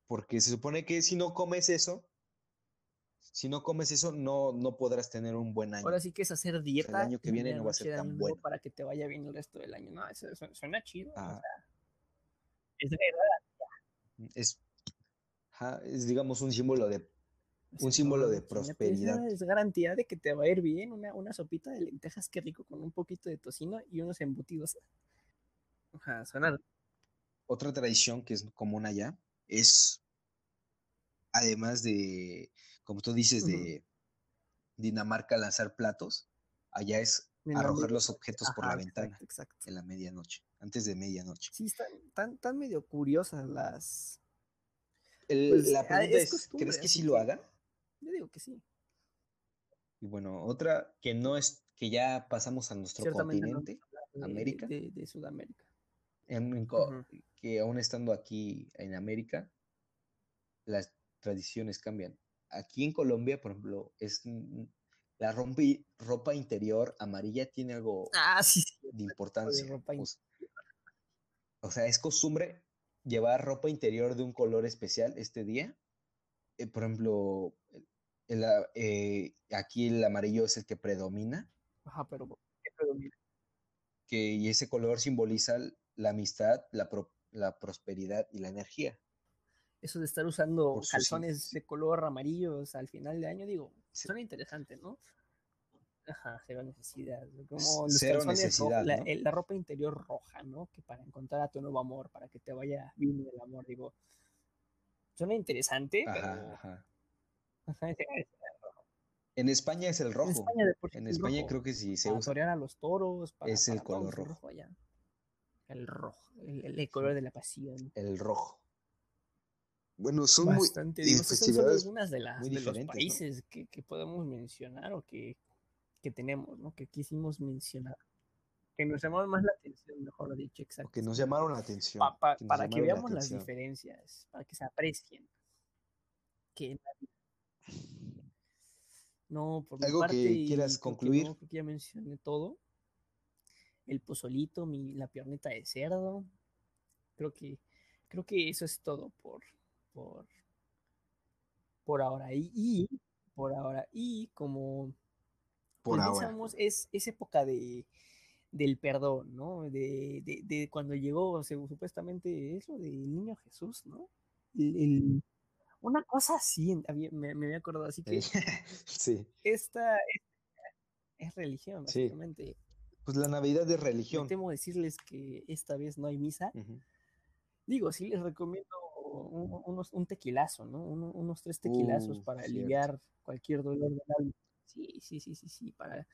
Porque se supone que si no comes eso, si no comes eso, no, no podrás tener un buen año. Ahora sí que es hacer dieta. año que en viene no va a ser de tan bueno. Para que te vaya bien el resto del año. No, eso, eso suena chido. o Ah, sea, es verdad. es, es, digamos, un símbolo de, o un símbolo de prosperidad. Es garantía de que te va a ir bien una, una sopita de lentejas, qué rico, con un poquito de tocino y unos embutidos. Ajá, suena. Otra tradición que es común allá es, además de, como tú dices, de Dinamarca lanzar platos, allá es arrojar los objetos por la ventana Exacto, en la medianoche, antes de medianoche. Sí, están tan, tan medio curiosas las. El- Pues, la ah, pregunta es es, ¿crees que sí lo hagan? Yo digo que sí. Y bueno, otra que no es, que ya pasamos a nuestro no continente, de- América. De, de Sudamérica. en- en que aún estando aquí en América, las tradiciones cambian. Aquí en Colombia, por ejemplo, es mm, la rompi- ropa interior amarilla tiene algo Ah, sí, sí. de importancia. ropa o, sea, es costumbre llevar ropa interior de un color especial este día. Eh, por ejemplo, el a- eh, aquí el amarillo es el que predomina. Ajá, pero ¿qué predomina? que y ese color simboliza la amistad, la, pro- la prosperidad y la energía. Eso de estar usando Por calzones de color amarillos al final de año, digo, suena interesante, ¿no? Ajá, cero necesidad. Como los cero necesidad, la, ¿no? el- la ropa interior roja, ¿no? Que para encontrar a tu nuevo amor, para que te vaya bien el amor, digo. Suena interesante, Ajá, pero. ajá. Ajá, ese- ese- En España es el En rojo. España de por sí En es España rojo. creo que sí se Para usa. a los toros, para, Es el color rojo. allá. El rojo, el, el- el color de la pasión. El rojo. Bueno, son muy Bastante, y digo, estas son algunas de, las, muy de los países que, que podemos mencionar o que, que tenemos, ¿no? Que quisimos mencionar. Que nos llamaron más la atención, mejor dicho, exacto. que nos llamaron la atención. Pa- que para que la veamos las diferencias, para que se aprecien. Que no, por mi ¿Algo que parte, y quieras que concluir? no, que ya mencioné todo. El pozolito, mi, la piernita de cerdo. Creo que, creo que eso es todo por, por, por ahora. Y, y por ahora. Y como Por pues, ahora. es, es época de, del perdón, ¿no? De, de, de cuando llegó, supuestamente, eso del niño Jesús, ¿no? El- el- una cosa así, me, me había acordado, así que sí. esta es, es religión, Sí. básicamente. Pues la Navidad es Me religión. temo decirles que esta vez no hay misa. Digo, sí les recomiendo un, unos, un tequilazo, ¿no? Uno- unos tres tequilazos Uh, para cierto. aliviar cualquier dolor del alma. Sí, sí, sí, sí, sí, para,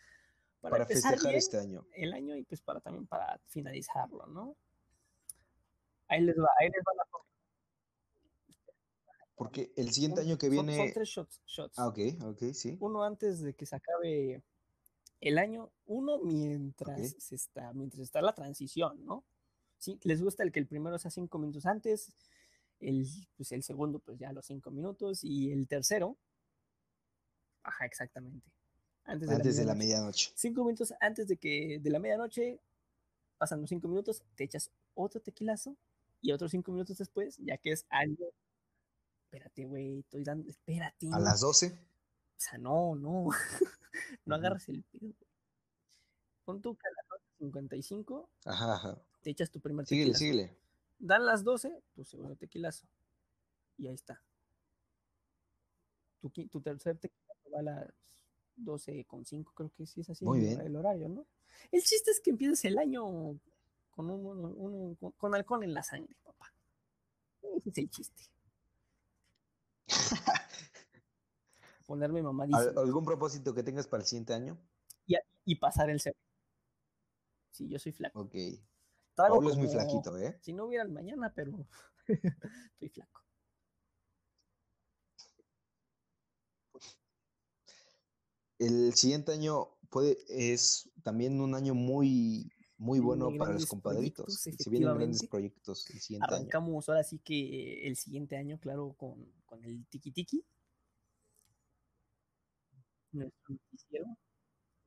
para, festejar este año. el año y pues para también para finalizarlo, ¿no? Ahí les va, ahí les va la forma. Porque el siguiente Son- año que viene. Son, tres shots, shots. Ah, ok, ok, sí. Uno antes de que se acabe el año, uno mientras se está, mientras está la transición, ¿no? Sí, les gusta el que el primero sea cinco minutos antes, el, pues el segundo, pues ya los cinco minutos, y el tercero, ajá, exactamente. Antes de la Antes de la medianoche. medianoche. Cinco minutos antes de que de la medianoche, pasan los cinco minutos, te echas otro tequilazo, y otros cinco minutos después, ya que es algo. Espérate, güey, estoy dando. Espérate. A las 12. O sea, no, no. no Ujú. agarres el pedo. güey. Pon tu que a las 55, Ajá, ajá. te echas tu primer Síguele, tequilazo. síguele. Dan las 12, tu segundo tequilazo. Y ahí está. Tu, tu tercer tequilazo va a las 12 con 5, creo que sí es así Muy el, bien. el horario, ¿no? El chiste es que empieces el año con, un, un- un- con, con alcohol en la sangre, papá. Ese es el chiste. Ponerme ¿Al- mamadísimo. ¿Algún propósito que tengas para el siguiente año? y, pasar el cerro. Sí, yo soy flaco. Ok. Trago Pablo es muy flaquito, ¿eh? Si no hubiera el mañana, pero estoy flaco. El siguiente año puede, es también un año muy, muy bueno para los compadritos. Se vienen grandes proyectos el siguiente año. Arrancamos ahora sí que el siguiente año, claro, con, con el tiki tiki. Nuestro noticiero.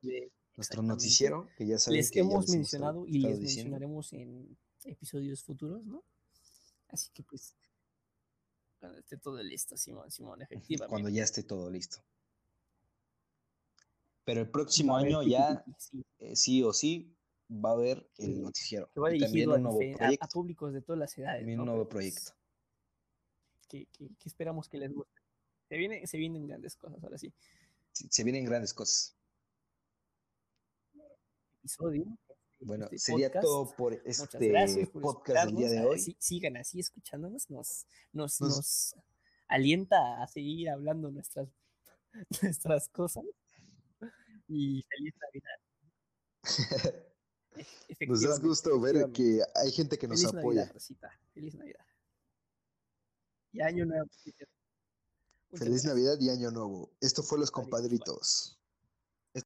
de- Nuestro noticiero, que ya saben Les que hemos mencionado y les diciendo. mencionaremos en episodios futuros, ¿no? Así que pues, cuando esté todo listo, Simón, Simón, efectivamente. Cuando ya esté todo listo. Pero el próximo año ya, sí. eh, sí o sí, va a haber el noticiero. que va y también un nuevo dife- a- a proyecto. públicos de todas las edades. También ¿no? un nuevo pues, proyecto. que, que- que esperamos que les guste. Se, viene, se vienen grandes cosas, ahora sí. Sí, Se vienen grandes cosas. Episodio. este- Bueno, este sería podcast. todo por este por podcast del día de hoy. Sí, sigan así escuchándonos. Nos, nos, Nos- nos alienta a seguir hablando nuestras, nuestras cosas. Y feliz Navidad. Nos da gusto ver que hay gente que nos Feliz apoya. Navidad, Rosita. Feliz Navidad. Y año nuevo. Feliz gracias. Navidad y Año Nuevo. Esto fue Los. Compadritos.